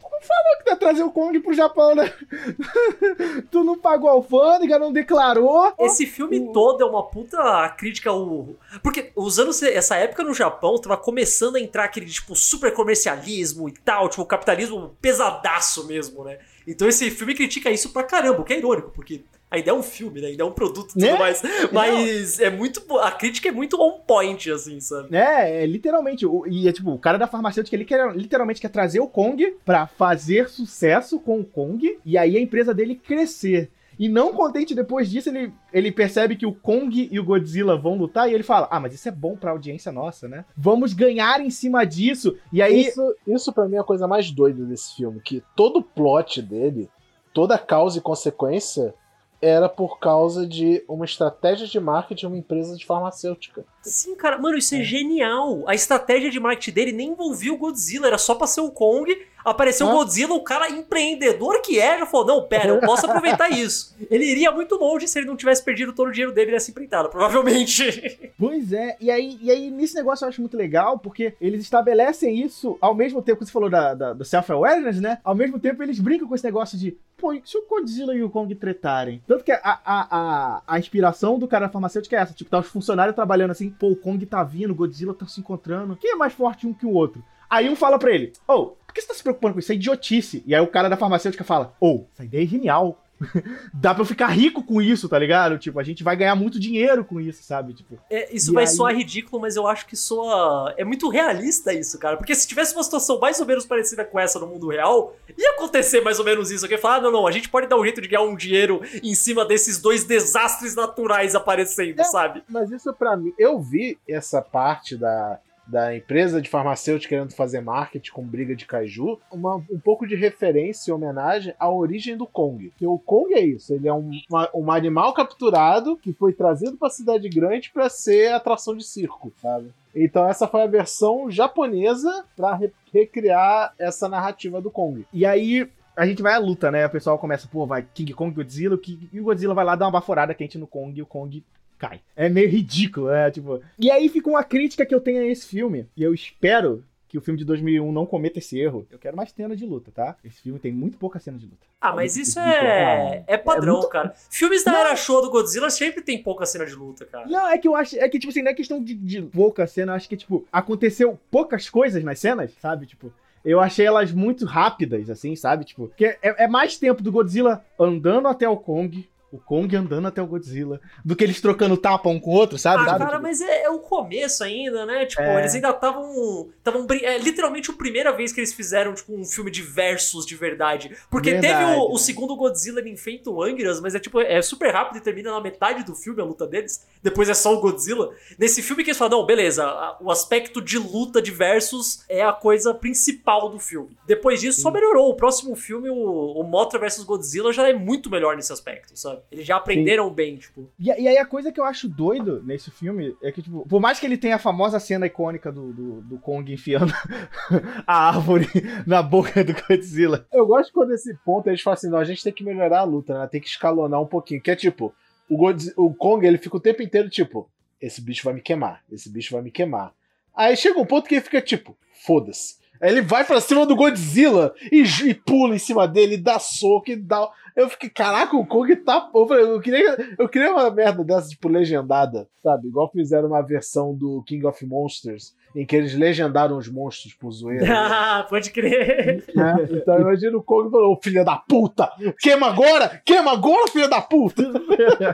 Tu não falou que tá trazer o Kong pro Japão, né? tu não pagou a alfândega, não declarou. Esse filme todo é uma puta crítica ao. Porque os anos. Essa época no Japão tava começando a entrar aquele, tipo, super comercialismo e tal, tipo, capitalismo pesadaço mesmo, né? Então esse filme critica isso pra caramba, o que é irônico, porque Ainda é um filme, né? Ainda é um produto e tudo Né? mais. Mas é muito. A crítica é muito on point, assim, sabe? É, é literalmente. o- E é tipo, o cara da farmacêutica, ele quer, literalmente quer trazer o Kong pra fazer sucesso com o Kong e aí a empresa dele crescer. E não contente depois disso, ele, ele percebe que o Kong e o Godzilla vão lutar e ele fala: Ah, mas isso é bom pra audiência nossa, né? Vamos ganhar em cima disso. E aí. Isso, isso para mim é a coisa mais doida desse filme, que todo o plot dele, toda causa e consequência era por causa de uma estratégia de marketing de uma empresa de farmacêutica. Sim, cara, mano, isso é, genial. A estratégia de marketing dele nem envolvia o Godzilla, era só pra ser o Kong. Apareceu o Ah. Godzilla, o cara empreendedor que é, já falou: não, pera, eu posso aproveitar isso. Ele iria muito longe se ele não tivesse perdido todo o dinheiro dele nessa empreitada, provavelmente. Pois é, e aí, e aí nesse negócio eu acho muito legal, porque eles estabelecem isso ao mesmo tempo que você falou da, da- do self-awareness, né? Ao mesmo tempo eles brincam com esse negócio de, pô, e se o Godzilla e o Kong tretarem? Tanto que a, a, a, a inspiração do cara da farmacêutica é essa, tipo, tá os funcionários trabalhando assim, pô, o Kong tá vindo, o Godzilla tá se encontrando, quem é mais forte um que o outro? Aí um fala pra ele, ô, por que você tá se preocupando com isso? Isso é idiotice. E aí o cara da farmacêutica fala, ô, essa ideia é genial. Dá pra eu ficar rico com isso, tá ligado? Tipo, a gente vai ganhar muito dinheiro com isso, sabe? Tipo, É, isso vai aí- soar ridículo, mas eu acho que soa. É muito realista isso, cara. Porque se tivesse uma situação mais ou menos parecida com essa no mundo real, ia acontecer mais ou menos isso. Aqui falar, ah, não, não, a gente pode dar um jeito de ganhar um dinheiro em cima desses dois desastres naturais aparecendo, É. sabe? Mas isso pra mim, eu vi essa parte da, da empresa de farmacêutica querendo fazer marketing com briga de kaiju, uma, um pouco de referência e homenagem à origem do Kong. Porque o Kong é isso, ele é um, uma- um animal capturado que foi trazido pra cidade grande pra ser atração de circo, sabe? Então essa foi a versão japonesa pra re- recriar essa narrativa do Kong. E aí a gente vai à luta, né? O pessoal começa, pô, vai King Kong Godzilla, e o Godzilla vai lá dar uma baforada quente no Kong e o Kong cai. É meio ridículo, né? Tipo. E aí fica uma crítica que eu tenho a esse filme. E eu espero que o filme de 2001 não cometa esse erro. Eu quero mais cena de luta, tá? Esse filme tem muito pouca cena de luta. Ah, mas isso muito é, é padrão, É muito- cara. Filmes da Não. era show do Godzilla sempre tem pouca cena de luta, cara. Não, é que eu acho. É que, tipo assim, não é questão de, de pouca cena. Eu acho que, tipo, aconteceu poucas coisas nas cenas, sabe? Tipo. Eu achei elas muito rápidas, assim, sabe? Tipo, porque é, é mais tempo do Godzilla andando até o Kong, o Kong andando até o Godzilla, do que eles trocando tapa um com o outro, sabe? Ah, Sabe? cara, Tipo, mas é, é o começo ainda, né? Tipo, É. eles ainda estavam. Estavam. É literalmente a primeira vez que eles fizeram, tipo, um filme de versus de verdade. Porque Verdade, teve o, né? o segundo Godzilla ele enfrenta o Anguirus, mas é tipo, é super rápido e termina na metade do filme a luta deles. Depois é só o Godzilla. Nesse filme que eles falam, não, beleza, o aspecto de luta de versus é a coisa principal do filme. Depois disso, só Sim. melhorou. O próximo filme, o, o Mothra vs Godzilla, já é muito melhor nesse aspecto, sabe? Eles já aprenderam bem, tipo. E, e aí a coisa que eu acho doido nesse filme é que, tipo, por mais que ele tenha a famosa cena icônica do, do, do Kong enfiando a árvore na boca do Godzilla. Eu gosto quando esse ponto eles falam assim, não, a gente tem que melhorar a luta, né? Tem que escalonar um pouquinho. Que é tipo, o, Godzi- o Kong, ele fica o tempo inteiro tipo, esse bicho vai me queimar, esse bicho vai me queimar. Aí chega um ponto que ele fica tipo, foda-se. Aí ele vai pra cima do Godzilla e, e pula em cima dele, e dá soco e dá. Eu fiquei, caraca, o Kong tá. Eu, falei, eu, queria, eu queria uma merda dessa, tipo, legendada, sabe? Igual fizeram uma versão do King of Monsters, em que eles legendaram os monstros por zoeira. Ah, pode crer. né? Então imagina o Kong falou, "Ô, filha da puta! Queima agora! Queima agora, filha da puta!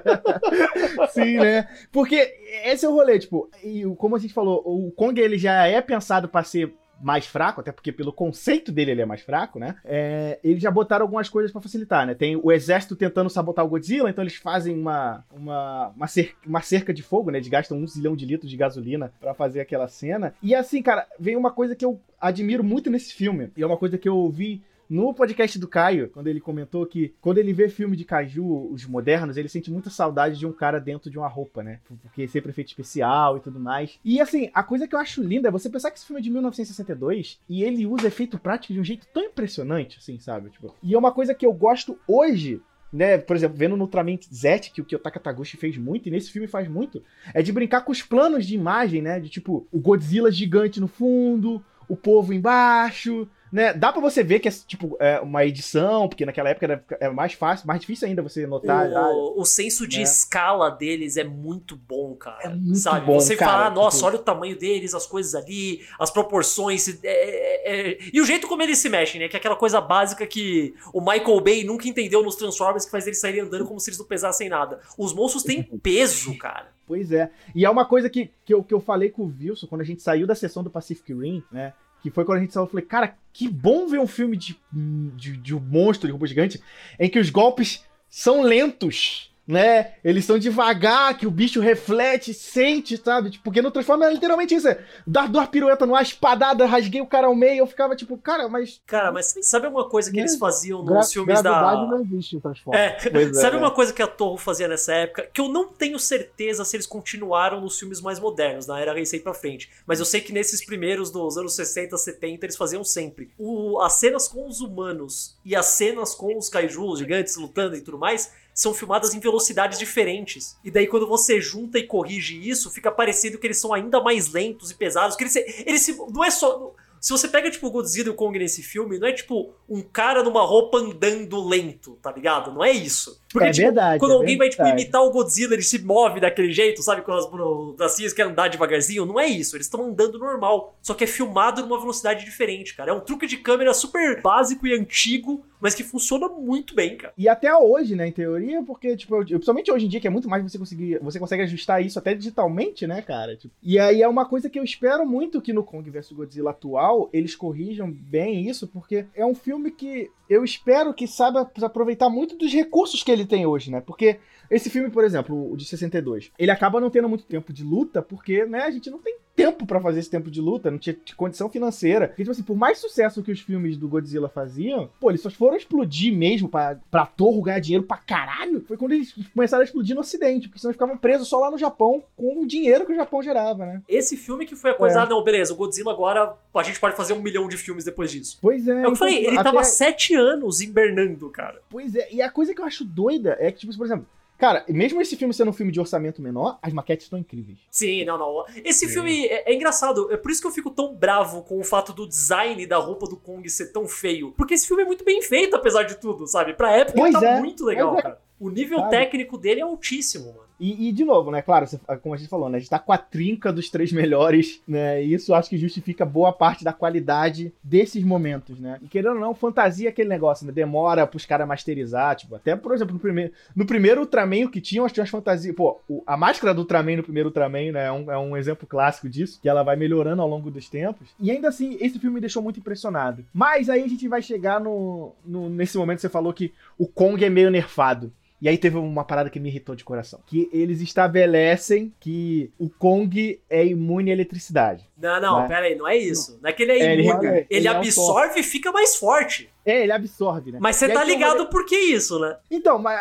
Sim, né? Porque esse é o rolê, tipo, e como a gente falou, o Kong ele já é pensado pra ser mais fraco, até porque pelo conceito dele ele é mais fraco, né? É, eles já botaram algumas coisas pra facilitar, né? Tem o exército tentando sabotar o Godzilla, então eles fazem uma, uma, uma, cer- uma cerca de fogo, né? Eles gastam um zilhão de litros de gasolina pra fazer aquela cena. E assim, cara, vem uma coisa que eu admiro muito nesse filme, e é uma coisa que eu ouvi no podcast do Caio, quando ele comentou que quando ele vê filme de Kaiju, os modernos, ele sente muita saudade de um cara dentro de uma roupa, né? Porque sempre efeito especial e tudo mais. E assim, a coisa que eu acho linda é você pensar que esse filme é de 1962 e ele usa efeito prático de um jeito tão impressionante, assim, sabe? Tipo, e é uma coisa que eu gosto hoje. Né, por exemplo, vendo no Ultraman Z, que o Kiyotaka Taguchi fez muito, e nesse filme faz muito, é de brincar com os planos de imagem, né? De tipo, o Godzilla gigante no fundo, o povo embaixo, né? Dá pra você ver que é tipo é uma edição, porque naquela época era, é mais fácil, mais difícil ainda você notar. O, o senso de né? escala deles é muito bom, cara. É muito sabe? bom, você cara, fala, nossa, tipo- olha o tamanho deles, as coisas ali, as proporções. é, é, é, E o jeito como eles se mexem, né? Que é aquela coisa básica que o Michael Bay nunca entendeu nos Transformers que faz eles saírem andando como se eles não pesassem nada. Os monstros têm peso, cara. Pois é. E é uma coisa que, que, eu, que eu falei com o Wilson quando a gente saiu da sessão do Pacific Rim, né? Que foi quando a gente saiu, eu falei, cara, que bom ver um filme de, de, de um monstro, de robô gigante, em que os golpes são lentos, né? Eles são devagar, que o bicho reflete, sente, sabe? Tipo, porque no Transformers é literalmente isso, é dar duas piruetas numa espadada, rasguei o cara ao meio, eu ficava tipo, cara, mas... Cara, mas sabe uma coisa que É. eles faziam Gra nos filmes gravidade da. não existe em. É, é, sabe né? uma coisa que a Torre fazia nessa época? Que eu não tenho certeza se eles continuaram nos filmes mais modernos, na era Heisei pra frente. Mas eu sei que nesses primeiros dos anos 60, 70, eles faziam sempre. O, as cenas com os humanos e as cenas com os kaijus gigantes lutando e tudo mais são filmadas em velocidades diferentes. E daí quando você junta e corrige isso, fica parecendo que eles são ainda mais lentos e pesados. Que eles, eles se- não é só... Se você pega, tipo, o Godzilla e o Kong nesse filme, não é, tipo, um cara numa roupa andando lento, tá ligado? Não é isso. Porque, É tipo, verdade, quando é alguém vai, tipo, verdade. imitar o Godzilla, ele se move daquele jeito, sabe? Com as bracinhas que andar devagarzinho. Não é isso. Eles estão andando normal. Só que é filmado numa velocidade diferente, cara. É um truque de câmera super básico e antigo, mas que funciona muito bem, cara. E até hoje, né, em teoria, porque, tipo, eu- principalmente hoje em dia, que é muito mais você conseguir. Você consegue ajustar isso até digitalmente, né, cara? Tipo, e aí é uma coisa que eu espero muito que no Kong vs Godzilla atual eles corrijam bem isso, porque é um filme que eu espero que saiba aproveitar muito dos recursos que ele tem hoje, né? Porque esse filme, por exemplo, o de 62, ele acaba não tendo muito tempo de luta, porque, né, a gente não tem tempo pra fazer esse tempo de luta, não tinha condição financeira. Porque, tipo assim, por mais sucesso que os filmes do Godzilla faziam, pô, eles só foram explodir mesmo pra, pra Torre ganhar dinheiro pra caralho, foi quando eles começaram a explodir no Ocidente, porque senão eles ficavam presos só lá no Japão com o dinheiro que o Japão gerava, né? Esse filme que foi a coisa, É. ah, não, beleza, o Godzilla agora a gente pode fazer um milhão de filmes depois disso. Pois é. Eu então, falei, ele até- tava sete anos hibernando, cara. Pois é, e a coisa que eu acho doida é que, tipo, por exemplo, cara, mesmo esse filme sendo um filme de orçamento menor, as maquetes estão incríveis. Sim, não, não. Esse Sim. filme é, é engraçado. É por isso que eu fico tão bravo com o fato do design da roupa do Kong ser tão feio. Porque esse filme é muito bem feito, apesar de tudo, sabe? Pra época Pois tá é, muito legal, pois é. cara. O nível Sabe? técnico dele é altíssimo, mano. E, e, de novo, né? Claro, você- como a gente falou, né? A gente tá com a trinca dos três melhores, né? E isso acho que justifica boa parte da qualidade desses momentos, né? E querendo ou não, fantasia é aquele negócio, né? Demora pros caras masterizar, tipo, até, por exemplo, no primeiro, no primeiro Ultraman, o que tinha, acho que tinha umas fantasias. Pô, o- a máscara do Ultraman no primeiro Ultraman, né? É um, é um exemplo clássico disso, que ela vai melhorando ao longo dos tempos. E ainda assim, esse filme me deixou muito impressionado. Mas aí a gente vai chegar no, no- nesse momento que você falou que o Kong é meio nerfado. E aí teve uma parada que me irritou de coração. Que eles estabelecem que o Kong é imune à eletricidade. Não, não, Né? pera aí, não é isso. Não é que ele é É, ele imune. realmente- ele, ele é absorve e fica mais forte. É, ele absorve, né? Mas você tá ligado por que isso, né? Então, mas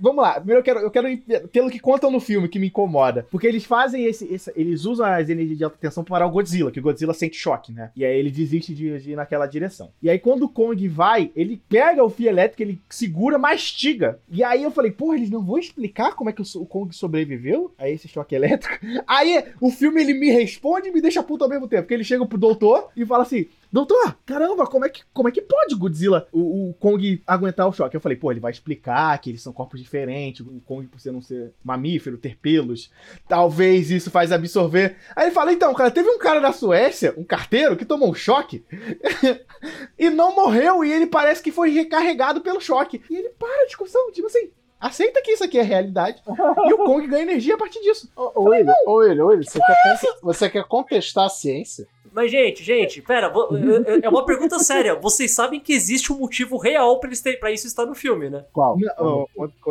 vamos lá. Primeiro eu quero, eu quero ir pelo que contam no filme, que me incomoda. Porque eles fazem esse. esse- eles usam as energias de alta tensão para parar o Godzilla, que o Godzilla sente choque, né? E aí ele desiste de, de ir naquela direção. E aí quando o Kong vai, ele pega o fio elétrico, ele segura, mastiga. E aí eu falei, porra, eles não vão explicar como é que o, o Kong sobreviveu a esse choque elétrico? Aí o filme ele me responde e me deixa puto ao mesmo tempo. Porque ele chega pro doutor e fala assim: Doutor, caramba, como é que, como é que pode Godzilla, o, o Kong, aguentar o choque? Eu falei, pô, ele vai explicar que eles são corpos diferentes, o Kong, por ser não ser mamífero, ter pelos, talvez isso faz absorver. Aí ele fala, então, cara, teve um cara da Suécia, um carteiro, que tomou um choque e não morreu, e ele parece que foi recarregado pelo choque. E ele para a discussão, tipo assim, aceita que isso aqui é realidade, e o Kong ganha energia a partir disso. Ô, William, ô, William, ô, William, você quer, conte- você quer contestar a ciência? Mas, gente, gente, pera, é- é uma pergunta séria. Vocês sabem que existe um motivo real pra, eles terem, pra isso estar no filme, né? Qual? Não,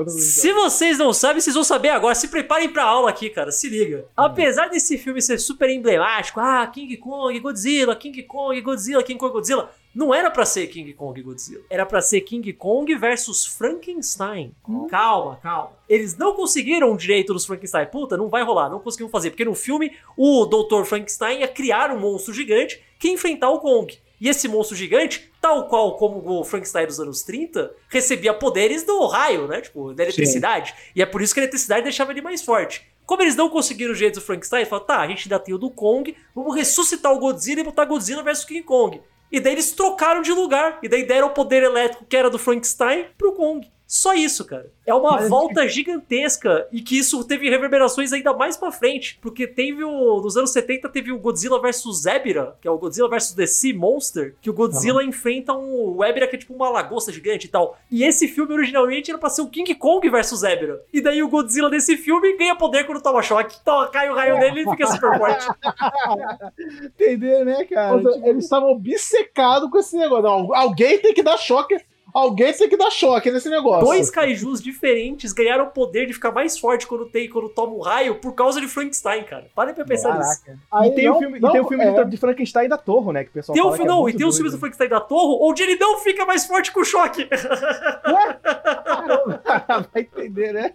Se vocês não sabem, vocês vão saber agora. Se preparem pra aula aqui, cara. Se liga. Apesar desse filme ser super emblemático, ah, King Kong, Godzilla, King Kong, Godzilla, King Kong, Godzilla. Não era pra ser King Kong e Godzilla. Era pra ser King Kong versus Frankenstein. Calma, calma. Eles não conseguiram o direito dos Frankenstein. Puta, não vai rolar, não conseguiram fazer. Porque no filme, o Dr. Frankenstein ia criar um monstro gigante que ia enfrentar o Kong. E esse monstro gigante, tal qual como o Frankenstein dos anos 30, recebia poderes do raio, né? Tipo, da eletricidade. E é por isso que a eletricidade deixava ele mais forte. Como eles não conseguiram o jeito do Frankenstein, falaram, tá, a gente ainda tem o do Kong, vamos ressuscitar o Godzilla e botar Godzilla versus King Kong. E daí eles trocaram de lugar. E daí deram o poder elétrico que era do Frankenstein pro Kong. Só isso, cara. É uma Mas- volta gigantesca e que isso teve reverberações ainda mais pra frente, porque teve o nos anos 70 teve o Godzilla vs Zebra, que é o Godzilla vs The Sea Monster, que o Godzilla enfrenta um o Ebra que é tipo uma lagosta gigante e tal. E esse filme originalmente era pra ser o King Kong vs Zebra. E daí o Godzilla desse filme ganha poder quando toma choque. Então cai o raio nele e fica super forte. Entender, né, cara? Tipo, Eles estavam obcecados com esse negócio. Não, alguém tem que dar choque. Alguém tem que dar choque nesse negócio. Dois kaijus diferentes ganharam o poder de ficar mais forte quando tem quando toma um raio por causa de Frankenstein, cara. Parem pra pensar nisso. Caraca. Aí e tem não- o filme, não, e tem o filme é. de, Frankenstein da Torre, né? Que o pessoal Tem o, fala que é e tem os filmes do Frankenstein da Torre, onde ele não fica mais forte com o choque. Vai entender, né?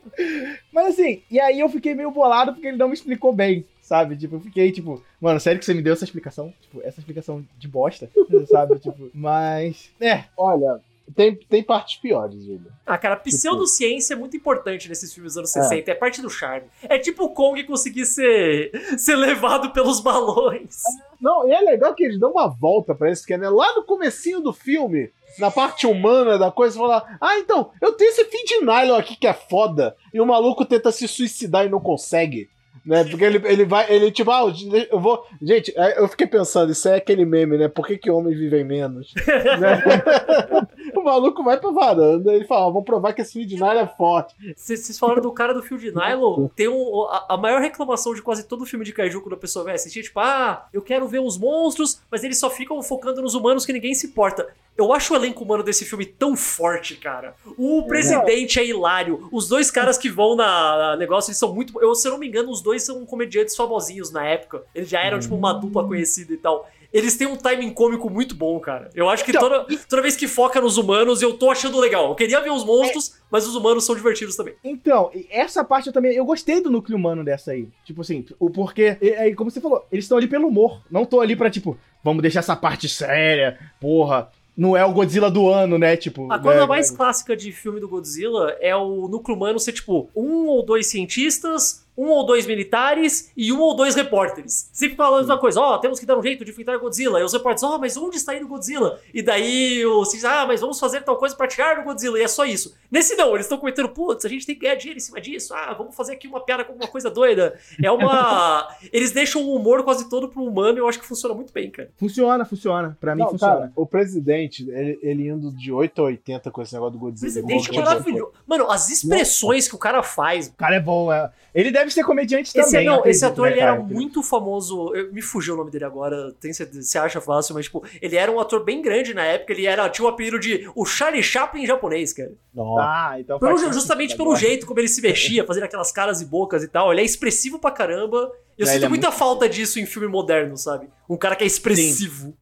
Mas assim, e aí eu fiquei meio bolado porque ele não me explicou bem, sabe? Tipo, eu fiquei tipo, mano, sério que você me deu essa explicação? Tipo, essa explicação de bosta, sabe? Tipo, mas. É, Olha, tem, tem partes piores, Júlio. Ah, cara, pseudociência é muito importante nesses filmes dos anos É. 60, é parte do charme. É tipo o Kong conseguir ser, ser levado pelos balões. Não, e é legal que eles dão uma volta pra isso, que é né, lá no comecinho do filme, na parte humana da coisa, falar: Ah, então, eu tenho esse fim de nylon aqui que é foda, e o maluco tenta se suicidar e não consegue. Né? Porque ele, ele vai, ele tipo, ah, eu vou. Gente, é, eu fiquei pensando, isso é aquele meme, né? Por que, que homens vivem menos? Né? O maluco vai pra varanda e ele fala: ah, vou provar que esse fim de nylon é forte. Vocês falaram do cara do fio de nylon. Tem um, a, a maior reclamação de quase todo filme de kaiju quando a pessoa vai assistir, tipo, ah, eu quero ver os monstros, mas eles só ficam focando nos humanos que ninguém se importa. Eu acho o elenco humano desse filme tão forte, cara. O presidente é hilário. Os dois caras que vão na, na negócio, eles são muito. Eu, se eu não me engano, os dois são comediantes famosinhos na época. Eles já eram, tipo, uma dupla conhecida e tal. Eles têm um timing cômico muito bom, cara. Eu acho que Então, toda, toda vez que foca nos humanos, eu tô achando legal. Eu queria ver os monstros, mas os humanos são divertidos também. Então, essa parte eu também. Eu gostei do núcleo humano dessa aí. Tipo assim, o porquê. Aí, como você falou, eles estão ali pelo humor. Não tô ali pra, tipo, vamos deixar essa parte séria, porra. Não é o Godzilla do ano, né? Tipo. A coisa né, mais né? clássica de filme do Godzilla é o núcleo humano ser tipo um ou dois cientistas, um ou dois militares e um ou dois repórteres. Sempre falando a mesma coisa, ó, temos que dar um jeito de enfrentar o Godzilla. E os repórteres, ó, mas onde está indo o Godzilla? E daí os ah, mas vamos fazer tal coisa pra tirar o Godzilla. E é só isso. Nesse não, eles estão comentando, putz, a gente tem que ganhar dinheiro em cima disso. Ah, vamos fazer aqui uma piada com alguma coisa doida. É uma. eles deixam o humor quase todo pro humano e eu acho que funciona muito bem, cara. Funciona, funciona. Pra mim Não, funciona. cara, o presidente, ele, ele indo de 8 a 80 com esse negócio do O Godzilla. presidente é maravilhoso. Mano, as expressões que o cara faz, O cara é bom, é. Ele deve ser comediante Esse, também. não, esse ator né, ele cara? era muito famoso. Eu, me fugiu o nome dele agora, tem certeza, você acha fácil, mas tipo, ele era um ator bem grande na época. Ele era, tinha o apelido de o Charlie Chaplin japonês, cara. Nossa. Ah, então Pelo- justamente pelo agora. jeito como ele se mexia, fazendo aquelas caras e bocas e tal. Ele é expressivo pra caramba. Eu É, sinto é muita falta disso em filme moderno, sabe? Um cara que é expressivo.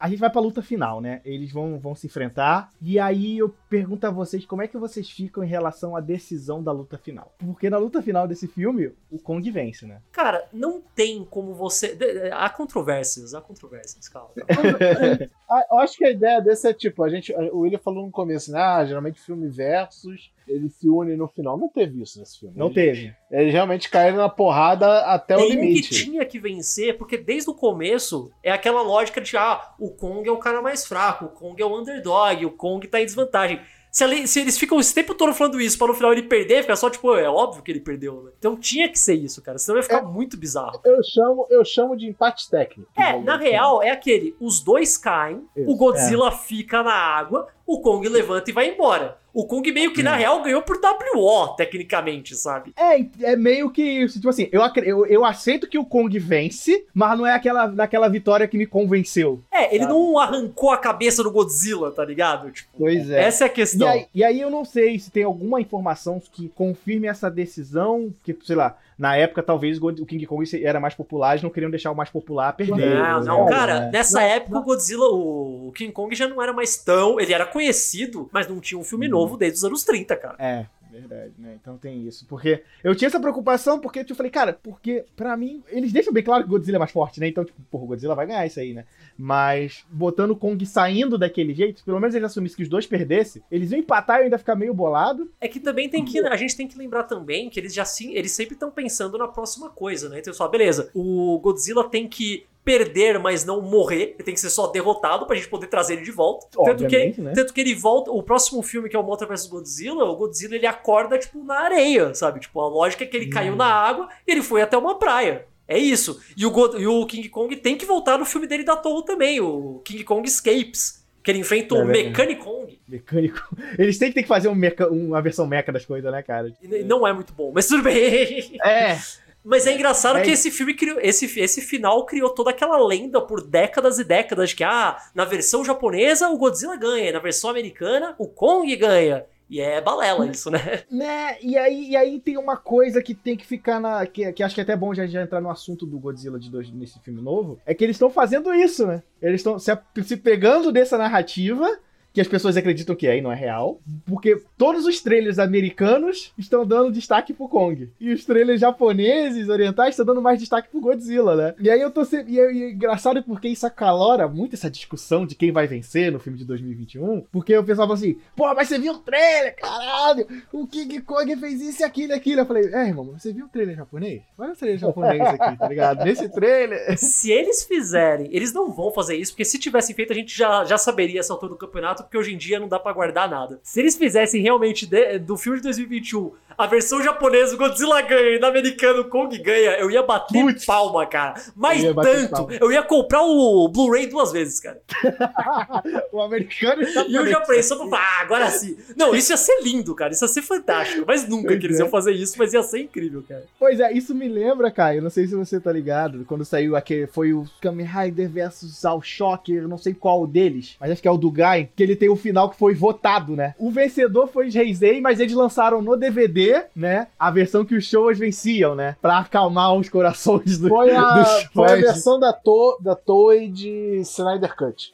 A gente vai pra luta final, né? Eles vão, vão se enfrentar. E aí eu pergunto a vocês como é que vocês ficam em relação à decisão da luta final. Porque na luta final desse filme, o Kong vence, né? Cara, não tem como você. Há controvérsias, há controvérsias, calma. Eu acho que a ideia desse é tipo, a gente. O William falou no começo, né? Ah, geralmente filme versus, eles se unem no final. Não teve isso nesse filme. Não eles, teve. Eles realmente caíram na porrada até o Tem um que limite. tinha que vencer, porque desde o começo é aquela lógica de ah, o Kong é o cara mais fraco, o Kong é o underdog, o Kong tá em desvantagem. Se, ali- se eles ficam esse tempo todo falando isso pra no final ele perder, fica só tipo, é óbvio que ele perdeu, né? Então tinha que ser isso, cara, senão ia ficar muito bizarro. Eu chamo, eu chamo de empate técnico. É, na real, é aquele: os dois caem, Isso, o Godzilla fica na água, o Kong levanta e vai embora. O Kong meio que, na real, ganhou por WO, tecnicamente, sabe? É, é meio que. Tipo assim, eu, eu, eu aceito que o Kong vence, mas não é aquela, daquela vitória que me convenceu. É, ele Sabe? não arrancou a cabeça do Godzilla, tá ligado? Tipo, Pois é. essa é a E questão. aí, e aí eu não sei se tem alguma informação que confirme essa decisão, que, sei lá, na época talvez o King Kong era mais popular, eles não queriam deixar o mais popular perder. Não, né? não, cara, né? nessa Não, época o Godzilla, o o King Kong já não era mais tão. Ele era conhecido, mas não tinha um filme novo desde os anos 30, cara. É, verdade, né? Então tem isso. Porque eu tinha essa preocupação, porque tipo, eu falei, cara, porque pra mim, eles deixam bem claro que o Godzilla é mais forte, né? Então, tipo, porra, o Godzilla vai ganhar isso aí, né? Mas botando o Kong saindo daquele jeito, pelo menos eles assumissem que os dois perdessem, eles iam empatar e eu ainda ficar meio bolado. É que também tem que. A gente tem que lembrar também que eles já sim. Eles sempre estão pensando na próxima coisa, né? Então, só, beleza, o Godzilla tem que perder, mas não morrer. Ele tem que ser só derrotado pra gente poder trazer ele de volta. Tanto que, né? tanto que ele volta. O próximo filme, que é o Mothra vs Godzilla, o Godzilla ele acorda, tipo, na areia, sabe? Tipo, a lógica é que ele caiu na água e ele foi até uma praia. É isso. E o, God- e o King Kong tem que voltar no filme dele da Toho também, o King Kong Escapes. Que ele enfrenta o É verdade. Mechanic Kong. Mecânico. Eles têm que ter que fazer um meca- uma versão meca das coisas, né, cara? E não é muito bom, mas tudo bem. É. Mas é engraçado É. que esse filme criou. Esse, esse final criou toda aquela lenda por décadas e décadas de que, ah, na versão japonesa o Godzilla ganha, na versão americana o Kong ganha. E é balela isso, né? Né, e aí, e aí tem uma coisa que tem que ficar na. Que, que acho que é até bom já, já entrar no assunto do Godzilla de dois, nesse filme novo. É que eles estão fazendo isso, né? Eles estão se, se pegando dessa narrativa. Que as pessoas acreditam que é e não é real. Porque todos os trailers americanos estão dando destaque pro Kong. E os trailers japoneses, orientais, estão dando mais destaque pro Godzilla, né? E aí eu tô sempre. E é, e é engraçado porque isso acalora muito essa discussão de quem vai vencer no filme de 2021. Porque o pessoal fala assim: pô, mas você viu o trailer, caralho! o King Kong fez isso e aquilo e aquilo. Eu falei, é, irmão, você viu o trailer japonês? Olha o trailer japonês aqui, tá ligado? Nesse trailer. Se eles fizerem, eles não vão fazer isso, porque se tivessem feito, a gente já, já saberia essa altura do campeonato, porque hoje em dia não dá pra guardar nada. Se eles fizessem realmente de- do filme de 2021 a versão japonesa, o Godzilla ganha, e no americano o Kong ganha, eu ia bater Putz. palma, cara. Mas Eu tanto, palma. eu ia comprar o Blu-ray duas vezes, cara. o americano está E o japonês só pra falar, ah, agora sim. Não, isso ia ser lindo, cara. Isso ia ser fantástico. Mas nunca Pois que eles é. iam fazer isso, mas ia ser incrível, cara. Pois é, isso me lembra, Caio, não sei se você tá ligado, quando saiu aquele, foi o Kamen Rider versus All Shocker, eu não sei qual deles, mas acho que é o do Guy, que ele tem o final que foi votado, né? O vencedor foi Heisei, mas eles lançaram no DVD, né, a versão que os shows venciam, né, pra acalmar os corações do, Foi a, dos foi a versão da, to, da Toei de Snyder Cut.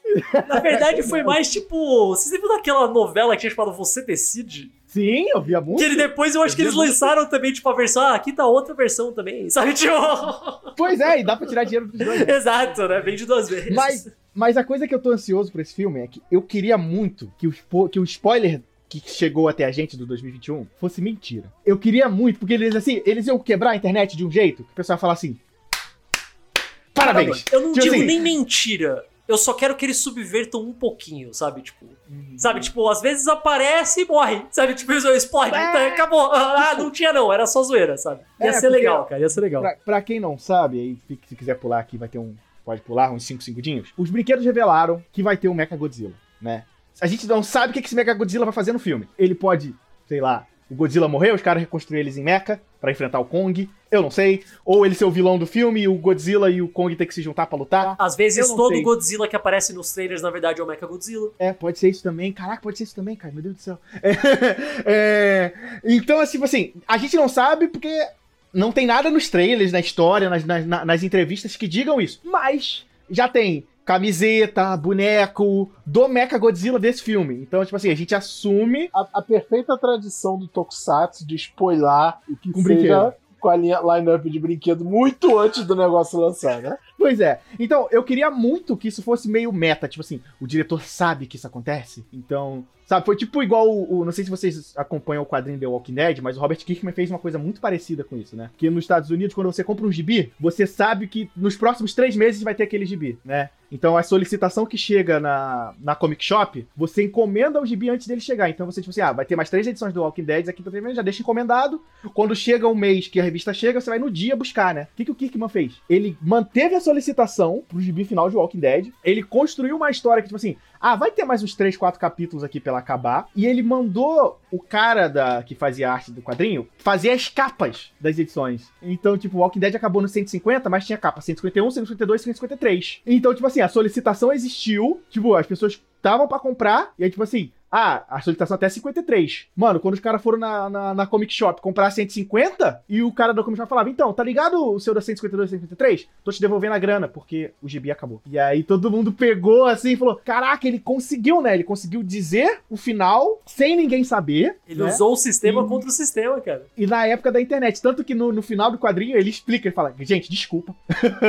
Na verdade, foi mais tipo. Vocês lembram daquela novela que tinha chamado Você Decide? Sim, eu via muito. Que ele depois eu acho que eles lançaram também, tipo, a versão. Ah, aqui tá outra versão também. Sabe, tipo. Pois é, e dá pra tirar dinheiro dos dois. né? Exato, né? Vende duas vezes. Mas, mas a coisa que eu tô ansioso pra esse filme é que eu queria muito que o, que o spoiler que chegou até a gente do 2021 fosse mentira. Eu queria muito, porque eles assim, eles iam quebrar a internet de um jeito que o pessoal ia falar assim. Parabéns! Eu não Tipo digo assim- nem mentira. Eu só quero que eles subvertam um pouquinho, sabe? Tipo. Sabe, tipo, às vezes aparece e morre. Sabe, tipo, explode. É. Então, acabou. Ah, não tinha não, era só zoeira, sabe? Ia É, ser legal, cara. Ia ser legal. Pra, pra quem não sabe, aí se quiser pular aqui, vai ter um. Pode pular uns 5 segundinhos. Os brinquedos revelaram que vai ter um Mecha Godzilla, né? A gente não sabe o que esse Mecha Godzilla vai fazer no filme. Ele pode, sei lá, o Godzilla morrer, os caras reconstruir eles em Mecha pra enfrentar o Kong. Eu não sei. Ou ele ser o vilão do filme e o Godzilla e o Kong ter que se juntar pra lutar. Às vezes todo sei. Godzilla que aparece nos trailers, na verdade, é o Mecha Godzilla. É, pode ser isso também. Caraca, pode ser isso também, cara. Meu Deus do céu. É, é, então, assim, tipo assim, a gente não sabe porque não tem nada nos trailers, na história, nas, nas, na- nas entrevistas que digam isso. Mas já tem camiseta, boneco do Mecha Godzilla desse filme. Então, tipo assim, a gente assume. A, a perfeita tradição do Tokusatsu de spoiler o que Com seja brinquedo. Com a linha line-up de brinquedo muito antes do negócio lançar, né? Pois é. Então, eu queria muito que isso fosse meio meta. Tipo assim, o diretor sabe que isso acontece. Então, sabe, foi tipo igual o. o- não sei se vocês acompanham o quadrinho The Walking Dead, mas o Robert Kirkman fez uma coisa muito parecida com isso, né? Que nos Estados Unidos, quando você compra um gibi, você sabe que nos próximos três meses vai ter aquele gibi, né? Então a solicitação que chega na, na Comic Shop, você encomenda o gibi antes dele chegar. Então você, tipo assim, ah, vai ter mais três edições do Walking Dead aqui primeiro, já deixa encomendado. Quando chega o mês que a revista chega, você vai no dia buscar, né? O que, que o Kirkman fez? Ele manteve a solicitação pro gibi final de Walking Dead. Ele construiu uma história que, tipo assim, ah, vai ter mais uns 3, 4 capítulos aqui pra ela acabar. E ele mandou o cara da que fazia a arte do quadrinho fazer as capas das edições. Então, tipo, Walking Dead acabou no 150, mas tinha capa 151, 152, 153. Então, tipo assim, a solicitação existiu. Tipo, as pessoas estavam pra comprar. E aí, tipo assim, ah, a solicitação até 53. Mano, quando os caras foram na, na, na Comic Shop comprar 150, e o cara da Comic Shop falava, então, tá ligado o seu da 152 153? Tô te devolvendo a grana, porque o gibi acabou. E aí todo mundo pegou assim e falou: Caraca, ele conseguiu, né? Ele conseguiu dizer o final sem ninguém saber. Ele né? usou o sistema E- contra o sistema, cara. E na época da internet. Tanto que no, no final do quadrinho ele explica, ele fala, gente, desculpa.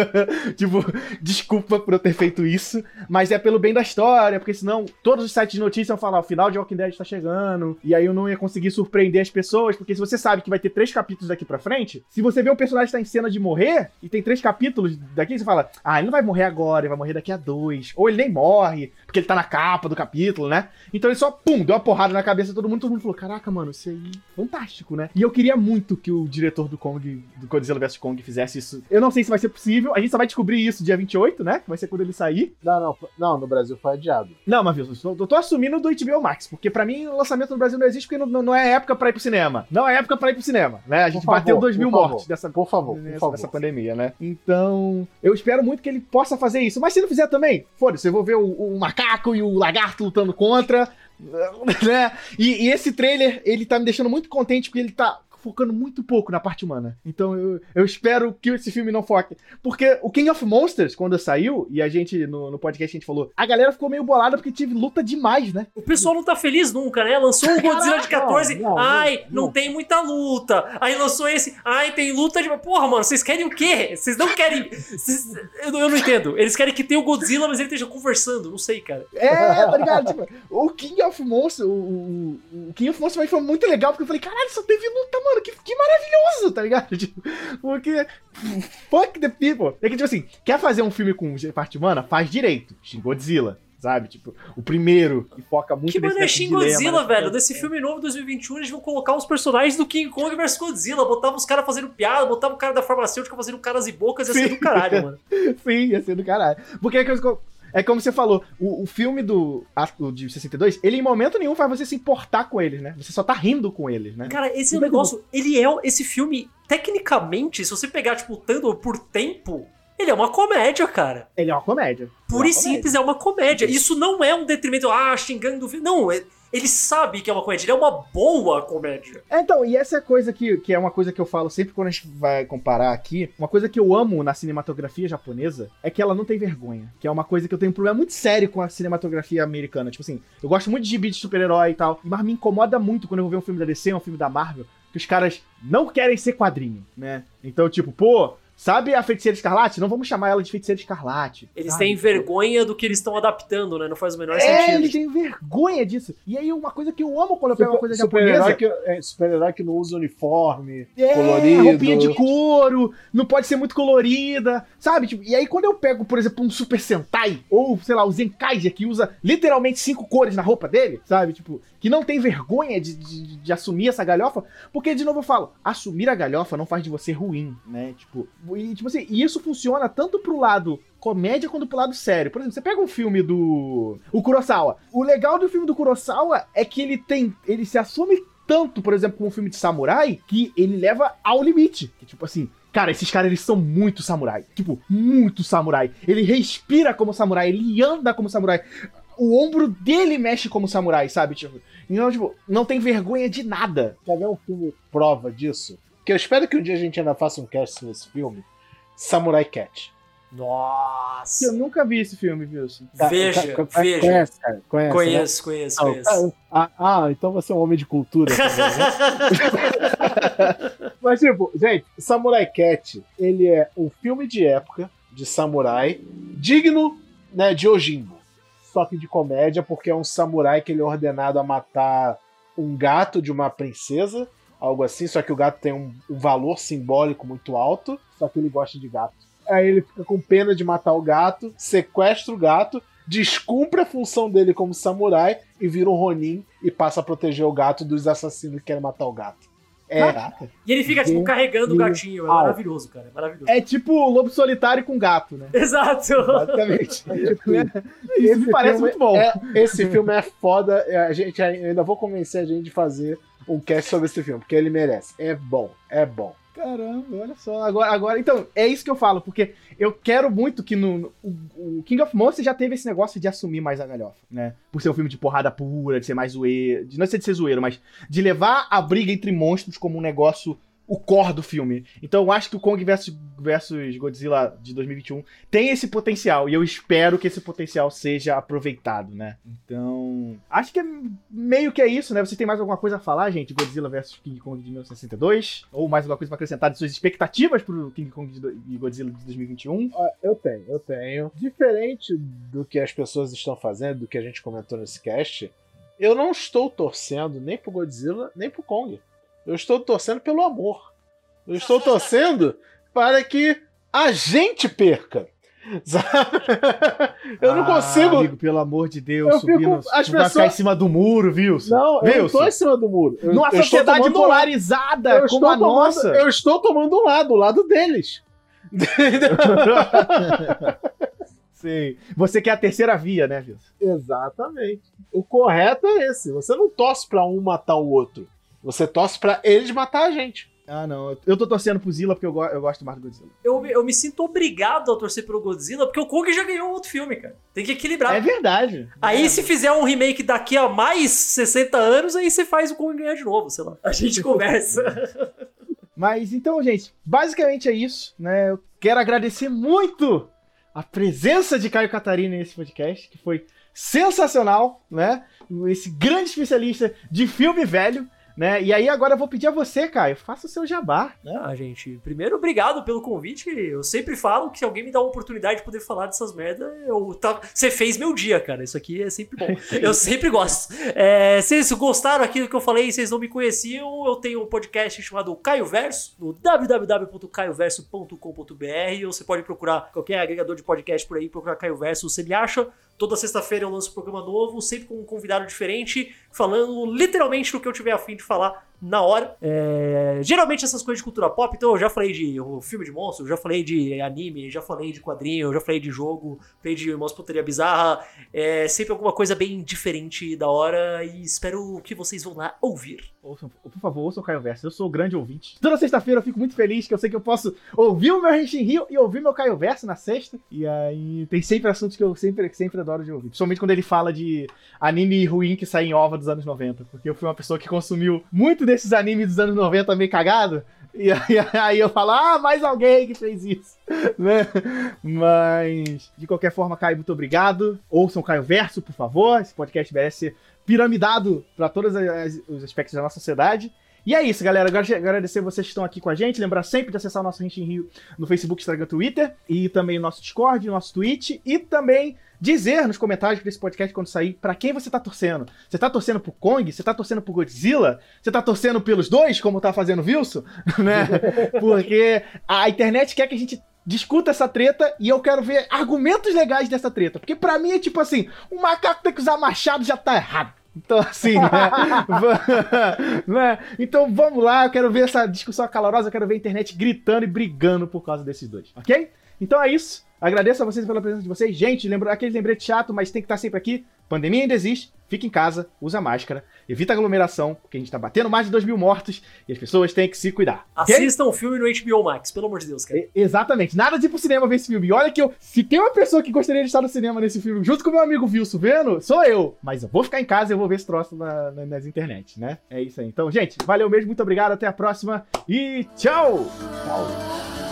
tipo, desculpa por eu ter feito isso. Mas é pelo bem da história, porque senão todos os sites de notícias vão falar, final de Walking Dead tá chegando, e aí eu não ia conseguir surpreender as pessoas, porque se você sabe que vai ter três capítulos daqui pra frente, se você vê um personagem que tá em cena de morrer, e tem três capítulos daqui, você fala, ah, ele não vai morrer agora, ele vai morrer daqui a dois. Ou ele nem morre, porque ele tá na capa do capítulo, né? Então ele só, pum, deu uma porrada na cabeça de todo mundo, todo mundo falou, caraca, mano, isso aí é fantástico, né? E eu queria muito que o diretor do Kong, do Godzilla vs Kong, fizesse isso. Eu não sei se vai ser possível, a gente só vai descobrir isso dia 28, né? Que vai ser quando ele sair. Não, não, não, no Brasil foi adiado. Não, mas viu, eu tô, eu tô assumindo do HBO Max, porque pra mim o lançamento no Brasil não existe porque não, não é época pra ir pro cinema. Não é época pra ir pro cinema, né? A gente Por favor, bateu 2 mil por favor, mortes dessa, Por favor, por nessa, favor. nessa pandemia, né? Então, eu espero muito que ele possa fazer isso. Mas se não fizer também, foda-se, eu vou ver o, o macaco e o lagarto lutando contra, né? E, e esse trailer, ele tá me deixando muito contente porque ele tá focando muito pouco na parte humana. Então eu, eu espero que esse filme não foque. Porque o King of Monsters, quando saiu, e a gente, no, no podcast, a gente falou, a galera ficou meio bolada porque tive luta demais, né? O pessoal não tá feliz nunca, né? Lançou o Godzilla de 14, não, não, ai, não, não. tem muita luta. Aí lançou esse, ai, tem luta de. Porra, mano, vocês querem o quê? Vocês não querem. vocês- Eu, não- eu não entendo. Eles querem que tenha o Godzilla, mas ele esteja conversando. Não sei, cara. É, tá ligado? Tipo, o King of Monsters, o, o, o King of Monsters foi muito legal, porque eu falei, caralho, só teve luta, mano, que, que maravilhoso, tá ligado? Tipo, porque, fuck the people. É que, tipo assim, quer fazer um filme com parte humana? Faz direito. Shin Godzilla, sabe? Tipo, o primeiro, que foca muito Que nesse mano é Shin de Godzilla, né? velho? Desse filme novo 2021, eles vão colocar os personagens do King Kong vs Godzilla. Botavam os caras fazendo piada, botavam o cara da farmacêutica fazendo caras e bocas, ia ser do caralho, mano. Sim, ia ser do caralho. Porque é, que eu- é como você falou, o, o filme do o de 62, ele em momento nenhum faz você se importar com eles, né? Você só tá rindo com eles, né? Cara, esse tem negócio, ele é. Esse filme, tecnicamente, se você pegar, tipo, tanto por tempo, ele é uma comédia, cara. Ele é uma comédia. Pura Ele e é uma comédia. simples, é uma comédia. Isso não é um detrimento, ah, xingando. Não, é- ele sabe que é uma comédia, ele é uma boa comédia. É, então, e essa é a coisa que, que é uma coisa que eu falo sempre quando a gente vai comparar aqui. Uma coisa que eu amo na cinematografia japonesa é que ela não tem vergonha. Que é uma coisa que eu tenho um problema muito sério com a cinematografia americana. Tipo assim, eu gosto muito de gibi de super-herói e tal, mas me incomoda muito quando eu vou ver um filme da DC, um filme da Marvel, que os caras não querem ser quadrinho, né? Então, tipo, pô, sabe a Feiticeira Escarlate? Não vamos chamar ela de Feiticeira Escarlate. Eles sabe? têm vergonha do que eles estão adaptando, né? Não faz o menor É, sentido. eles têm vergonha disso. E aí, uma coisa que eu amo quando eu pego uma coisa Super-herói japonesa... que, é, super-herói que não usa uniforme, É, colorido. roupinha de couro, não pode ser muito colorida, sabe? Tipo, e aí quando eu pego, por exemplo, um Super Sentai, ou, sei lá, o Zenkaiger, que usa literalmente cinco cores na roupa dele, sabe? Tipo, que não tem vergonha de, de, de assumir essa galhofa, porque, de novo, eu falo, assumir a galhofa não faz de você ruim, né? Tipo, e, tipo assim, e isso funciona tanto pro lado comédia quanto pro lado sério. Por exemplo, você pega um filme do... o Kurosawa. O legal do filme do Kurosawa é que ele tem... ele se assume tanto, por exemplo, como um filme de samurai, que ele leva ao limite. Que, tipo assim, cara, esses caras, eles são muito samurai. Tipo, muito samurai. Ele respira como samurai, ele anda como samurai. O ombro dele mexe como samurai, sabe? Tipo, então, tipo, não tem vergonha de nada. Quer ver um filme prova disso? Que eu espero que um dia a gente ainda faça um cast nesse filme. Samurai Cat. Nossa. Eu nunca vi esse filme, Wilson. Veja, Ca- ca- veja. Conhece, cara? Conhece, Conheço, conheço, né? conheço. Ah, ah, então você é um homem de cultura. também, né? Mas, tipo, gente, Samurai Cat, ele é um filme de época de samurai, digno, né, de Ojimbo. Só que de comédia, porque é um samurai que ele é ordenado a matar um gato de uma princesa, algo assim, só que o gato tem um, um valor simbólico muito alto, só que ele gosta de gato. Aí ele fica com pena de matar o gato, sequestra o gato, descumpre a função dele como samurai e vira um Ronin e passa a proteger o gato dos assassinos que querem matar o gato. É, Caraca. E ele fica, tipo, carregando o gatinho. É maravilhoso, cara. É maravilhoso. É tipo lobo solitário com gato, né? Exato. Basicamente. tipo, Isso me parece filme muito bom. é- esse filme é foda. é, A gente eu ainda vou convencer a gente de fazer um cast sobre esse filme, porque ele merece. É bom, é bom. Caramba, olha só. Agora, agora, então, é isso que eu falo, porque eu quero muito que no, no- o, o King of Monsters já teve esse negócio de assumir mais a galhofa, né? Por ser um filme de porrada pura, de ser mais zoeiro, de não ser de ser zoeiro, mas de levar a briga entre monstros como um negócio o core do filme. Então eu acho que o Kong versus, versus Godzilla de 2021 tem esse potencial e eu espero que esse potencial seja aproveitado, né? Então, acho que é meio que é isso, né? Você tem mais alguma coisa a falar, gente? Godzilla versus King Kong de 1962? Ou mais alguma coisa pra acrescentar de suas expectativas pro King Kong e Godzilla de 2021? Ó, Eu tenho, eu tenho. Diferente do que as pessoas estão fazendo, do que a gente comentou nesse cast, eu não estou torcendo nem pro Godzilla, nem pro Kong. Eu estou torcendo pelo amor. Eu estou torcendo para que a gente perca. Sabe? Eu não Ah, consigo. Amigo, pelo amor de Deus, Eu fico- subindo. as pessoas- ficar em cima do muro, Wilson. Não, eu não tô em cima do muro. Eu, Numa eu sociedade tomando polarizada eu como estou a tomando- nossa. Eu estou tomando um lado, o lado deles. Sim. Você quer a terceira via, né, Wilson? Exatamente. O correto é esse. Você não torce pra um matar o outro. Você torce pra eles matar a gente. Ah, não. Eu tô torcendo pro Zilla porque eu, go- eu gosto mais do Godzilla. Eu, me- eu me sinto obrigado a torcer pelo Godzilla, porque o Kong já ganhou outro filme, cara. Tem que equilibrar. É verdade. Aí, É. se fizer um remake daqui a mais 60 anos, aí você faz o Kong ganhar de novo, sei lá. A gente conversa. Mas então, gente, basicamente é isso, né? Eu quero agradecer muito a presença de Caio Catarina nesse podcast, que foi sensacional, né? Esse grande especialista de filme velho, né? E aí agora eu vou pedir a você, Caio, faça o seu jabá, né? Ah, gente, primeiro, obrigado pelo convite. Eu sempre falo que se alguém me dá uma oportunidade de poder falar dessas merda, eu tá... você fez meu dia, cara. Isso aqui é sempre bom. Eu sempre gosto. É, se vocês gostaram aqui do que eu falei vocês não me conheciam, eu tenho um podcast chamado Caio Verso, no www.caioverso.com.br. Ou você pode procurar qualquer agregador de podcast por aí, procurar Caio Verso, você me acha. Toda sexta-feira eu lanço um programa novo, sempre com um convidado diferente, falando literalmente do que eu tiver afim de falar na hora. É, geralmente essas coisas de cultura pop, então eu já falei de filme de monstro, já falei de anime, já falei de quadrinho, já falei de jogo, falei de Irmãos Puteria Bizarra. É sempre alguma coisa bem diferente da hora e espero que vocês vão lá ouvir. Ouçam, por favor, ouçam o Caio Verso. Eu sou o grande ouvinte. Toda sexta-feira eu fico muito feliz que eu sei que eu posso ouvir o meu Henshin Rio e ouvir meu Caio Verso na sexta. E aí tem sempre assuntos que eu sempre, sempre adoro de ouvir. Principalmente quando ele fala de anime ruim que sai em ova dos anos 90. Porque eu fui uma pessoa que consumiu muito desses animes dos anos 90 meio cagado. E aí, eu falo, ah, mais alguém que fez isso. né? Mas, de qualquer forma, Caio, muito obrigado. Ouçam Caio Verso, por favor. Esse podcast merece ser piramidado para todos os aspectos da nossa sociedade. E é isso, galera. Agradecer vocês que estão aqui com a gente. Lembrar sempre de acessar o nosso Henshin Rio no Facebook, Instagram, Twitter. E também o nosso Discord, nosso Twitch. E também dizer nos comentários desse podcast quando sair pra quem você tá torcendo. Você tá torcendo pro Kong? Você tá torcendo pro Godzilla? Você tá torcendo pelos dois, como tá fazendo o Wilson? né? Porque a internet quer que a gente discuta essa treta e eu quero ver argumentos legais dessa treta. Porque pra mim é tipo assim, um macaco tem que usar machado já tá errado. Então, assim, né? Né? Então vamos lá, eu quero ver essa discussão calorosa, eu quero ver a internet gritando e brigando por causa desses dois, ok? Então é isso. Agradeço a vocês pela presença de vocês. Gente, lembra aquele lembrete chato, mas tem que estar sempre aqui. Pandemia ainda existe, fica em casa, usa máscara, evita aglomeração, porque a gente tá batendo mais de 2 mil mortos e as pessoas têm que se cuidar. Assistam o filme no HBO Max, pelo amor de Deus, cara. E- Exatamente, nada de ir pro cinema ver esse filme. E olha que eu. Se tem uma pessoa que gostaria de estar no cinema nesse filme, junto com meu amigo Wilson vendo, sou eu. Mas eu vou ficar em casa e eu vou ver esse troço na- na- nas internet, né? É isso aí. Então, gente, valeu mesmo, muito obrigado, até a próxima e tchau! Tchau.